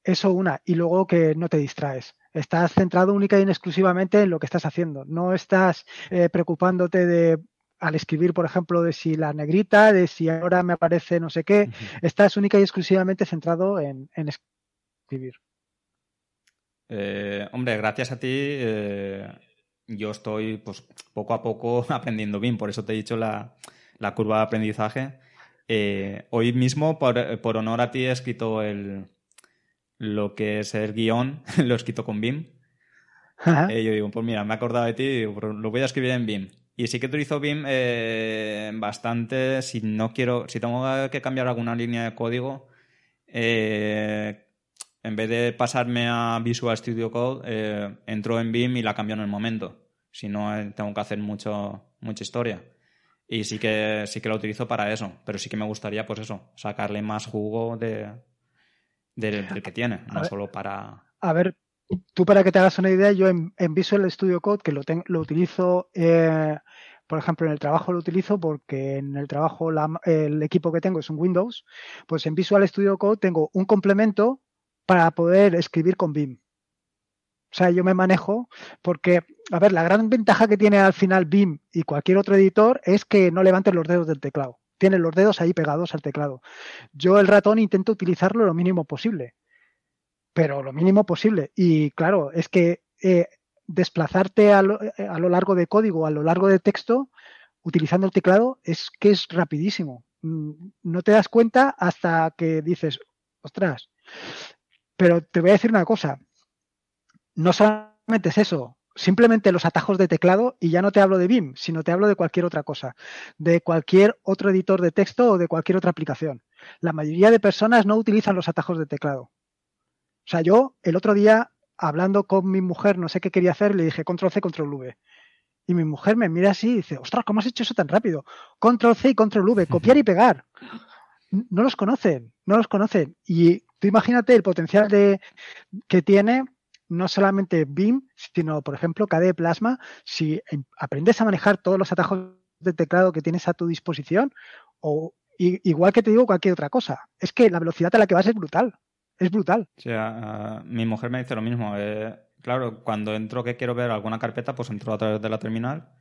Eso una. Y luego que no te distraes. Estás centrado única y exclusivamente en lo que estás haciendo. No estás eh, preocupándote de al escribir, por ejemplo, de si la negrita, de si ahora me aparece no sé qué, estás única y exclusivamente centrado en, escribir. Eh, hombre, gracias a ti eh, yo estoy pues poco a poco <laughs> aprendiendo bien, por eso te he dicho la, curva de aprendizaje. hoy mismo, por, por, honor a ti, he escrito el, lo que es el guion <laughs> lo he escrito con BIM. Eh, yo digo, pues mira, me he acordado de ti y lo voy a escribir en BIM. Y sí que utilizo BIM eh, bastante si no quiero, si tengo que cambiar alguna línea de código, eh, en vez de pasarme a Visual Studio Code, entro en BIM y la cambio en el momento. Si no, tengo que hacer mucho, mucha historia. Y sí que, sí que la utilizo para eso. Pero sí que me gustaría, pues eso, sacarle más jugo de, del, que tiene, no solo para... A ver, tú para que te hagas una idea, yo en, Visual Studio Code, que lo, lo utilizo, eh, por ejemplo, en el trabajo lo utilizo porque en el trabajo el equipo que tengo es un Windows, pues en Visual Studio Code tengo un complemento para poder escribir con BIM. O sea, yo me manejo porque, a ver, la gran ventaja que tiene al final BIM y cualquier otro editor es que no levantes los dedos del teclado tiene los dedos ahí pegados al teclado. Yo el ratón intento utilizarlo lo mínimo posible, pero lo mínimo posible. Y claro, es que eh, desplazarte a lo, a lo, largo de código, a lo largo de texto, utilizando el teclado, es que es rapidísimo. Mm, no te das cuenta hasta que dices, ostras. Pero te voy a decir una cosa. No solamente es eso, simplemente los atajos de teclado, y ya no te hablo de BIM, sino te hablo de cualquier otra cosa, de cualquier otro editor de texto o de cualquier otra aplicación. La mayoría de personas no utilizan los atajos de teclado. O sea, yo el otro día, hablando con mi mujer, no sé qué quería hacer, le dije control C, control V. Y mi mujer me mira así y dice, ostras, ¿cómo has hecho eso tan rápido? Control C y control V, copiar y pegar. <laughs> No los conocen, no los conocen. Y tú imagínate el potencial de, que tiene no solamente BIM, sino, por ejemplo, KDE Plasma, si aprendes a manejar todos los atajos de teclado que tienes a tu disposición, o igual que te digo cualquier otra cosa, es que la velocidad a la que vas es brutal. Es brutal. O sea, mi mujer me dice lo mismo. Eh, claro, cuando entro que quiero ver alguna carpeta, pues entro a través de la terminal.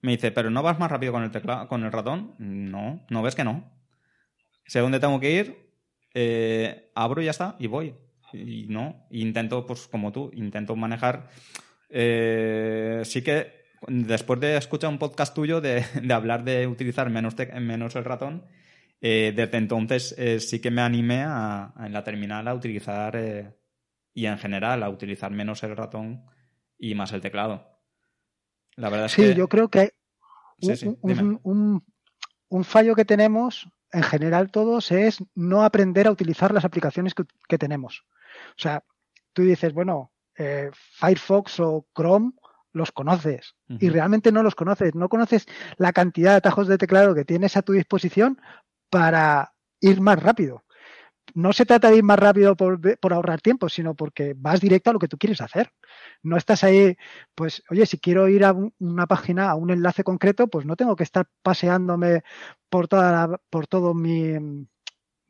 Me dice, ¿pero no vas más rápido con el teclado, con el ratón? No, no ves que no. Sé dónde tengo que ir, eh, abro y ya está, y voy y no, intento, pues como tú, intento manejar. Eh, sí que después de escuchar un podcast tuyo de, <laughs> hablar de utilizar menos, menos el ratón, eh, desde entonces sí que me animé a, en la terminal a utilizar, y en general, a utilizar menos el ratón y más el teclado. La verdad es sí, yo creo que un, un, fallo que tenemos en general todos es no aprender a utilizar las aplicaciones que tenemos. O sea, tú dices, bueno, eh, Firefox o Chrome los conoces y realmente no los conoces. No conoces la cantidad de atajos de teclado que tienes a tu disposición para ir más rápido. No se trata de ir más rápido por, ahorrar tiempo, sino porque vas directo a lo que tú quieres hacer. No estás ahí, pues, oye, si quiero ir a una página, a un enlace concreto, pues no tengo que estar paseándome por toda por todo mi,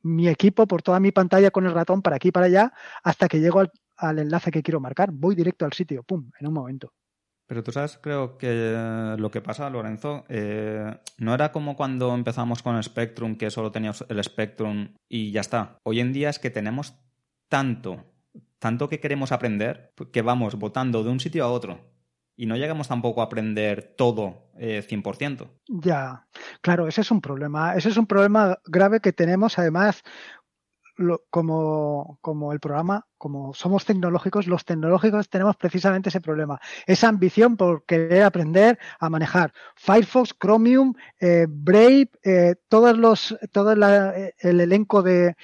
mi equipo por toda mi pantalla con el ratón para aquí y para allá hasta que llego al, enlace que quiero marcar. Voy directo al sitio, pum, en un momento. Pero tú sabes, creo que lo que pasa, Lorenzo, eh, no era como cuando empezamos con Spectrum, que solo teníamos el Spectrum y ya está. Hoy en día es que tenemos tanto, tanto que queremos aprender, que vamos votando de un sitio a otro y no llegamos tampoco a aprender todo eh, 100%. Ya, claro, ese es un problema. Ese es un problema grave que tenemos además como, como el programa, como somos tecnológicos, los tecnológicos tenemos precisamente ese problema, esa ambición por querer aprender a manejar Firefox, Chromium, eh, Brave, eh, todos los, todo el elenco de,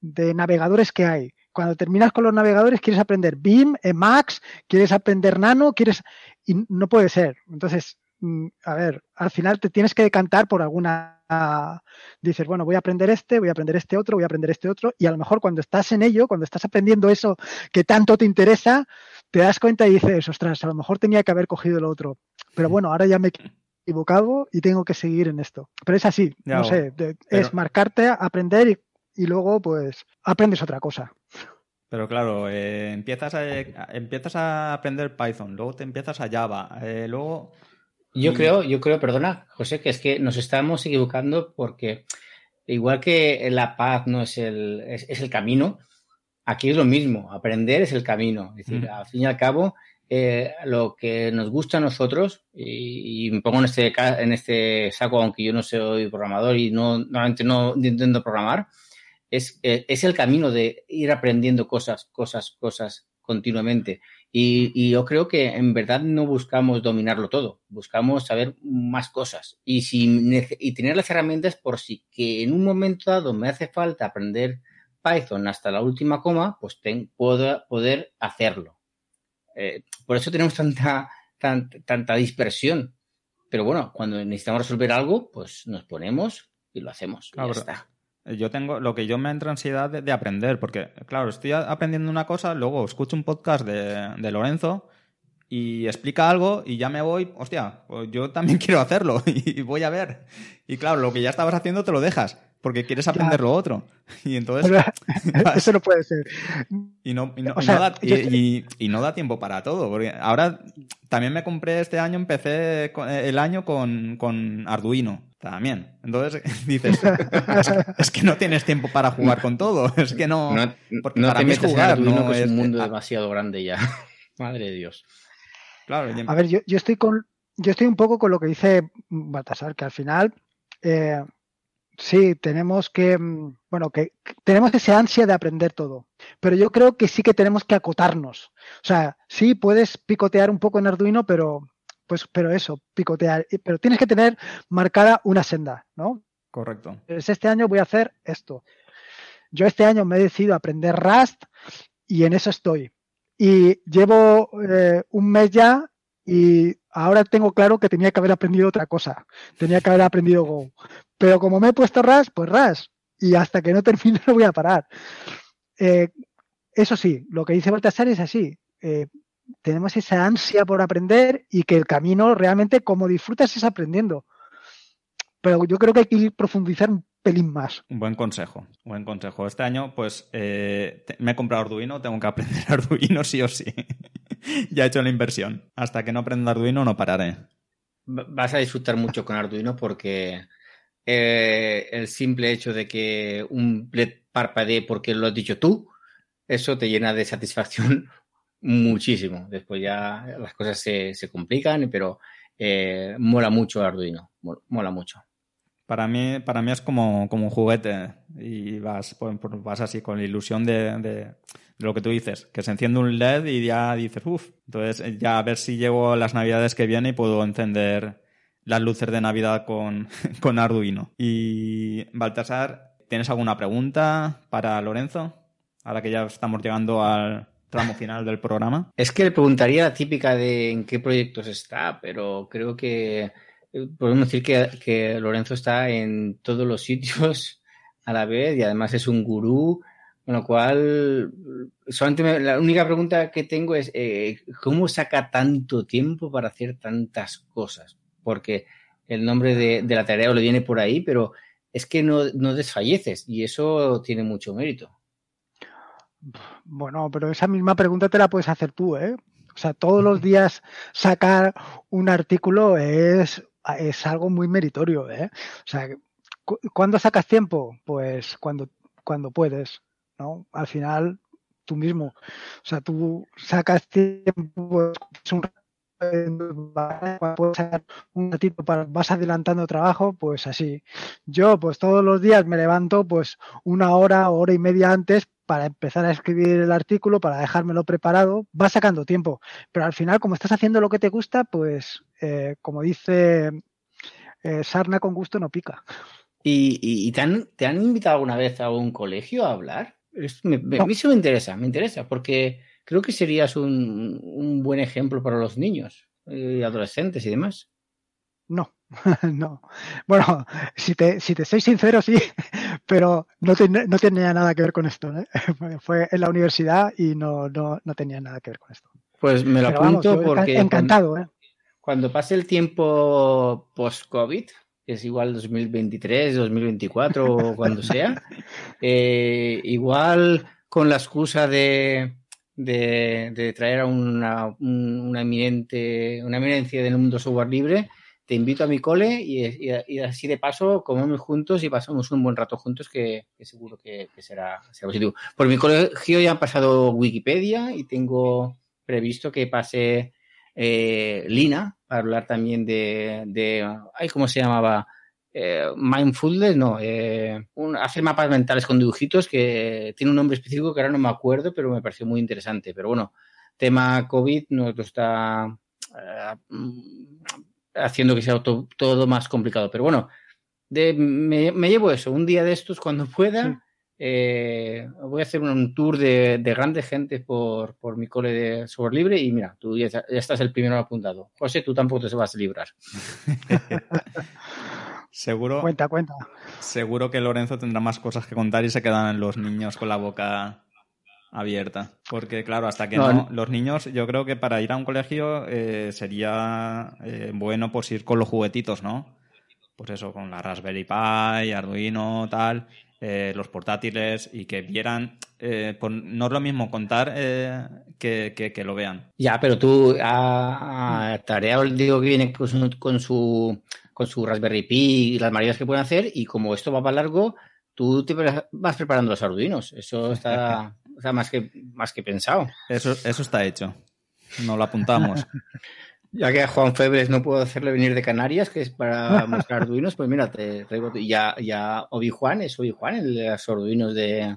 de navegadores que hay cuando terminas con los navegadores quieres aprender BIM, Emacs, quieres aprender Nano, quieres y no puede ser. Entonces, mm, a ver, al final te tienes que decantar por alguna dices, bueno, voy a aprender este, voy a aprender este otro, voy a aprender este otro y a lo mejor cuando estás en ello, cuando estás aprendiendo eso que tanto te interesa, te das cuenta y dices, ostras, a lo mejor tenía que haber cogido el otro. Pero bueno, ahora ya me he equivocado y tengo que seguir en esto. Pero es así, no sé, es marcarte, aprender y y luego pues aprendes otra cosa. Pero claro, eh, empiezas, a, empiezas a aprender Python, luego te empiezas a Java, eh, luego... Yo creo, yo creo, perdona, José, que es que nos estamos equivocando porque igual que la paz no es el, es, el camino, aquí es lo mismo, aprender es el camino. Es decir, al fin y al cabo, eh, lo que nos gusta a nosotros, y, me pongo en este, en este saco, aunque yo no soy programador y no, normalmente no intento programar, es, eh, es el camino de ir aprendiendo cosas, cosas, cosas continuamente. Y, yo creo que en verdad no buscamos dominarlo todo, buscamos saber más cosas y, si, y tener las herramientas por si que en un momento dado me hace falta aprender Python hasta la última coma, pues puedo poder hacerlo. Eh, por eso tenemos tanta, tanta dispersión. Pero bueno, cuando necesitamos resolver algo, pues nos ponemos y lo hacemos. ya está. Yo tengo, lo que yo me entra ansiedad de, aprender, porque, claro, estoy aprendiendo una cosa, luego escucho un podcast de, Lorenzo y explica algo y ya me voy, hostia, pues yo también <laughs> quiero hacerlo <laughs> y voy a ver. Y claro, lo que ya estabas haciendo te lo dejas, porque quieres aprender lo otro. <laughs> Y entonces... eso no puede ser. Y no, y no, da, tiempo para todo, porque ahora también me compré este año, empecé el año con, con Arduino también. Entonces <laughs> dices, es, que no tienes tiempo para jugar con todo. <laughs> Es que no. No, porque para mí jugar, no es un mundo demasiado grande ya. <laughs> Madre de Dios. Claro, A ver, yo, estoy con. Yo estoy un poco con lo que dice Baltasar, que al final eh, sí tenemos que, bueno, que tenemos esa ansia de aprender todo, pero yo creo que sí que tenemos que acotarnos. O sea, sí puedes picotear un poco en Arduino, pero pues, pero eso, picotear. Pero tienes que tener marcada una senda, ¿no? Correcto. Pues este año voy a hacer esto. Yo este año me he decidido a aprender Rust y en eso estoy. Y llevo eh, un mes ya y ahora tengo claro que tenía que haber aprendido otra cosa. Tenía que haber aprendido Go. Pero como me he puesto Rust, pues Rust. Y hasta que no <laughs> termine no voy a parar. Eh, eso sí, lo que dice Baltasar es así. Eh, tenemos esa ansia por aprender y que el camino realmente como disfrutas es aprendiendo. Pero yo creo que hay que profundizar un pelín más. Un buen consejo, buen consejo. Este año, pues, eh, me he comprado Arduino, tengo que aprender <laughs> Arduino sí o sí. <laughs> ya he hecho la inversión. Hasta que no aprenda Arduino no pararé. Vas a disfrutar mucho con Arduino porque eh, el simple hecho de que un LED parpadee porque lo has dicho tú, eso te llena de satisfacción muchísimo. Después ya las cosas se, se complican, pero eh, mola mucho Arduino, mola mucho. Para mí, para mí es como, como un juguete y vas, vas así con la ilusión de, lo que tú dices, que se enciende un LED y ya dices, uff, entonces ya a ver si llego las navidades que vienen y puedo encender las luces de Navidad con, <laughs> con Arduino. Y Baltasar, ¿tienes alguna pregunta para Lorenzo? Ahora que ya estamos llegando al, tramo final del programa? Es que le preguntaría la típica de en qué proyectos está, pero creo que eh, podemos decir que, Lorenzo está en todos los <laughs> sitios a la vez y además es un gurú, con lo cual solamente la única pregunta que tengo es eh, ¿cómo saca tanto tiempo para hacer tantas cosas? Porque el nombre de, la tarea le viene por ahí, pero es que no, no desfalleces y eso tiene mucho mérito. Bueno, pero esa misma pregunta te la puedes hacer tú, ¿eh? O sea, todos los días sacar un artículo es, es algo muy meritorio, ¿eh? O sea, ¿cuándo sacas tiempo? Pues cuando, cuando puedes, ¿no? Al final, tú mismo. O sea, tú sacas tiempo, es un un ratito para vas adelantando trabajo, pues así. Yo, pues todos los días me levanto, pues una hora, hora y media antes para empezar a escribir el artículo, para dejármelo preparado, va sacando tiempo. Pero al final, como estás haciendo lo que te gusta, pues eh, como dice eh, Sarna con gusto no pica. ¿Y, te, han, te, han, invitado alguna vez a un colegio a hablar? Me, A mí eso me interesa, me interesa, porque creo que serías un, un buen ejemplo para los niños y adolescentes y demás. No, <laughs> no. Bueno, si te, si te soy sincero, sí, pero no, no tenía nada que ver con esto. ¿eh? <laughs> Fue en la universidad y no, no, no, tenía nada que ver con esto. Pues me lo apunto porque. Encantado, cuando, ¿eh? Cuando pase el tiempo post-COVID, que es igual 2023, 2024 o cuando sea, <laughs> eh, igual con la excusa de, de, traer a una, una, eminente, una eminencia del mundo software libre, te invito a mi cole y, así de paso comemos juntos y pasamos un buen rato juntos que, seguro que, será, positivo. Por mi colegio ya han pasado Wikipedia y tengo previsto que pase eh, Lina para hablar también de, de ¿cómo se llamaba? Eh, mindfulness, no, eh, hacer mapas mentales con dibujitos que tiene un nombre específico que ahora no me acuerdo, pero me pareció muy interesante. Pero bueno, tema COVID nos está haciendo que sea todo, más complicado. Pero bueno, me, llevo eso, un día de estos cuando <laughs> pueda. Eh, voy a hacer un tour de, grandes gente por, mi cole de software libre y mira, tú ya, estás el primero apuntado. José, tú tampoco te vas a librar. <laughs> seguro. Cuenta, cuenta. Seguro que Lorenzo tendrá más cosas que contar y se quedan los niños con la boca abierta. Porque, claro, hasta que no, los niños, yo creo que para ir a un colegio eh, sería eh, bueno pues ir con los juguetitos, ¿no? Pues eso, con la Raspberry Pi, Arduino, tal, eh, los portátiles y que vieran. Pues no es lo mismo contar que, que, lo vean. Ya, pero tú a, Tarea digo que viene con su, con su, con su Raspberry Pi y las maravillas que pueden hacer, y como esto va para largo, tú te vas preparando los arduinos. Eso está, <laughs> más, que, más que pensado. Eso, eso está hecho. No lo apuntamos. <laughs> ya que a Juan Febres no puedo hacerle venir de Canarias, que es para mostrar arduinos, pues mira, te traigo. Ya, ya Obi Juan, es Obi Juan, el de los arduinos de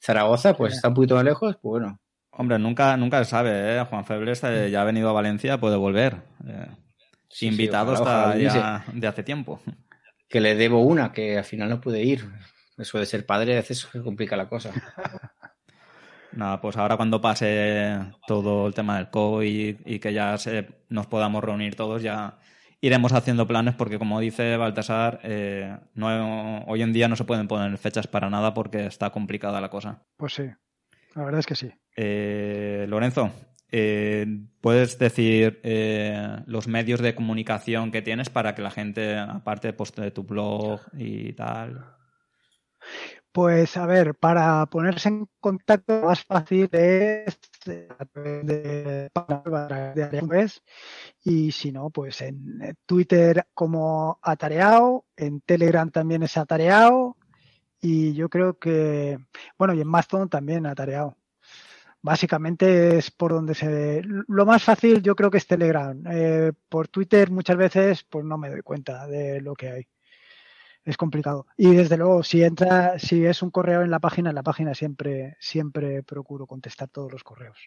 Zaragoza, pues está un poquito más lejos, pues bueno. Hombre, nunca, nunca se sabe, ¿eh? Juan Febres eh, ya ha venido a Valencia, puede volver. Eh, invitado está ya de hace tiempo. Que le debo una, que al final no pude ir. Eso de ser padre a veces complica la cosa. <laughs> Nada, pues ahora cuando pase todo el tema del COVID y que ya nos podamos reunir todos, ya iremos haciendo planes porque como dice Baltasar, eh, no, hoy en día no se pueden poner fechas para nada porque está complicada la cosa. Pues sí, la verdad es que sí. Eh, Lorenzo, eh, ¿puedes decir los medios de comunicación que tienes para que la gente, aparte pues, de tu blog y tal, pues a ver, para ponerse en contacto más fácil es de, de y si no, pues en Twitter como Atareado, en Telegram también es Atareado y yo creo que, bueno, y en Mastodon también Atareado. Básicamente es por donde se ve. Lo más fácil yo creo que es Telegram. Eh, por Twitter muchas veces pues no me doy cuenta de lo que hay es complicado. Y desde luego, si entra, si es un correo en la página, en la página siempre, siempre procuro contestar todos los correos.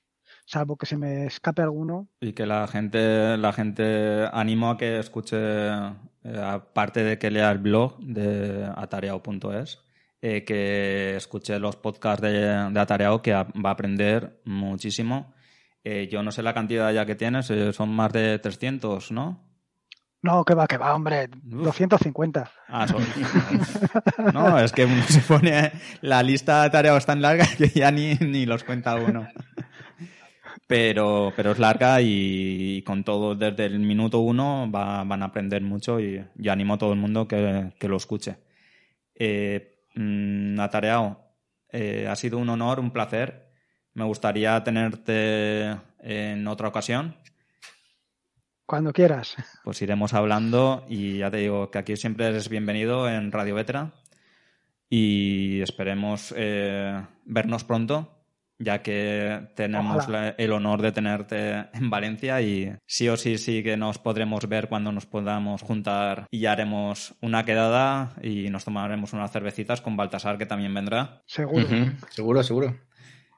Salvo que se me escape alguno. Y que la gente, la gente animo a que escuche, eh, aparte de que lea el blog de atareao.es, eh, que escuche los podcasts de, de Atareao, que va a aprender muchísimo. Eh, yo no sé la cantidad ya que tienes, son más de 300, ¿no? No, que va, que va, hombre. 250. Ah, son... no, es que se pone la lista de tareas tan larga que ya ni, ni los cuenta uno. Pero, pero es larga y, con todo desde el minuto uno van a aprender mucho y, y animo a todo el mundo que, que lo escuche. Eh, mm, eh, ha sido un honor, un placer. Me gustaría tenerte en otra ocasión. Cuando quieras. <laughs> Pues iremos hablando y ya te digo que aquí siempre eres bienvenido en Radio Vetra y esperemos eh, vernos pronto ya que tenemos la- el honor de tenerte en Valencia y sí o sí sí que nos podremos ver cuando nos podamos juntar y ya haremos una quedada y nos tomaremos unas cervecitas con Baltasar que también vendrá. Seguro. Seguro, seguro.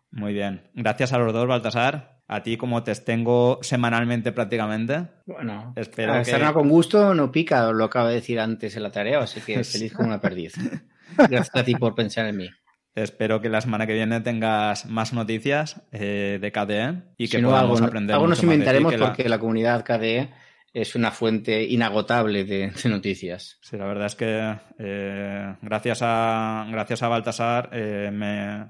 Muy bien. Gracias a los dos, Baltasar. A ti como te tengo semanalmente prácticamente. Bueno, Espero a que- con gusto no pica, lo acaba de decir antes el atareado, así que <laughs> feliz como una perdiz. <laughs> Gracias a ti por pensar en mí. Espero que la semana que viene tengas más noticias eh, de KDE y que si no, podamos algo, aprender algo nos inventaremos que la- porque la comunidad KDE es una fuente inagotable de, de noticias. Sí, la verdad es que eh, gracias a gracias a Baltasar eh, me,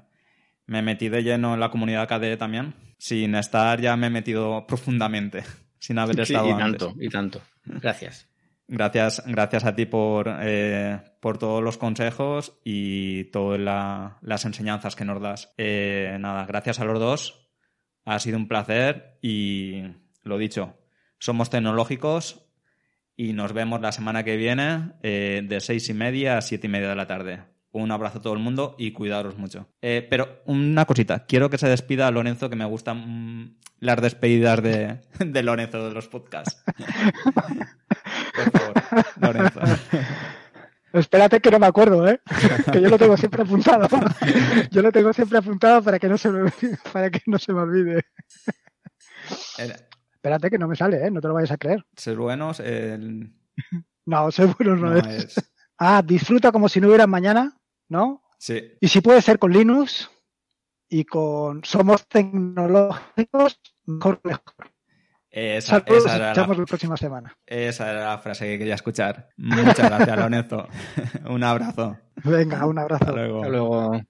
me metí de lleno en la comunidad KDE también. Sin estar ya me he metido profundamente, <laughs> sin haber Sí, estado y antes. tanto, y tanto. Gracias. Gracias, gracias a ti por, eh, por todos los consejos y todas la- las enseñanzas que nos das. Eh, nada, gracias a los dos. Ha sido un placer y lo dicho, somos tecnológicos y nos vemos la semana que viene eh, de seis y media a siete y media de la tarde. Un abrazo a todo el mundo y cuidaros mucho. Eh, pero una cosita, quiero que se despida Lorenzo, que me gustan mm, las despedidas de, <laughs> de Lorenzo de los podcasts. <laughs> Por favor, Lorenzo. Espérate que no me acuerdo, ¿eh? que yo lo tengo siempre apuntado. Yo lo tengo siempre apuntado para que no se me, para que no se me olvide. Era- Espérate que no me sale, ¿eh? No te lo vayas a creer. Ser buenos, el- No, seguro no, no es. es. Ah, disfruta como si no hubiera mañana, ¿no? Sí, Y si puede ser con Linux y con Somos Tecnológicos, mejor, mejor. esa, Saludos, esa, era escuchamos la, la próxima semana. esa era la frase que quería escuchar. Muchas gracias, Lorenzo. <laughs> Un abrazo. Venga, un abrazo. Hasta luego. Hasta luego.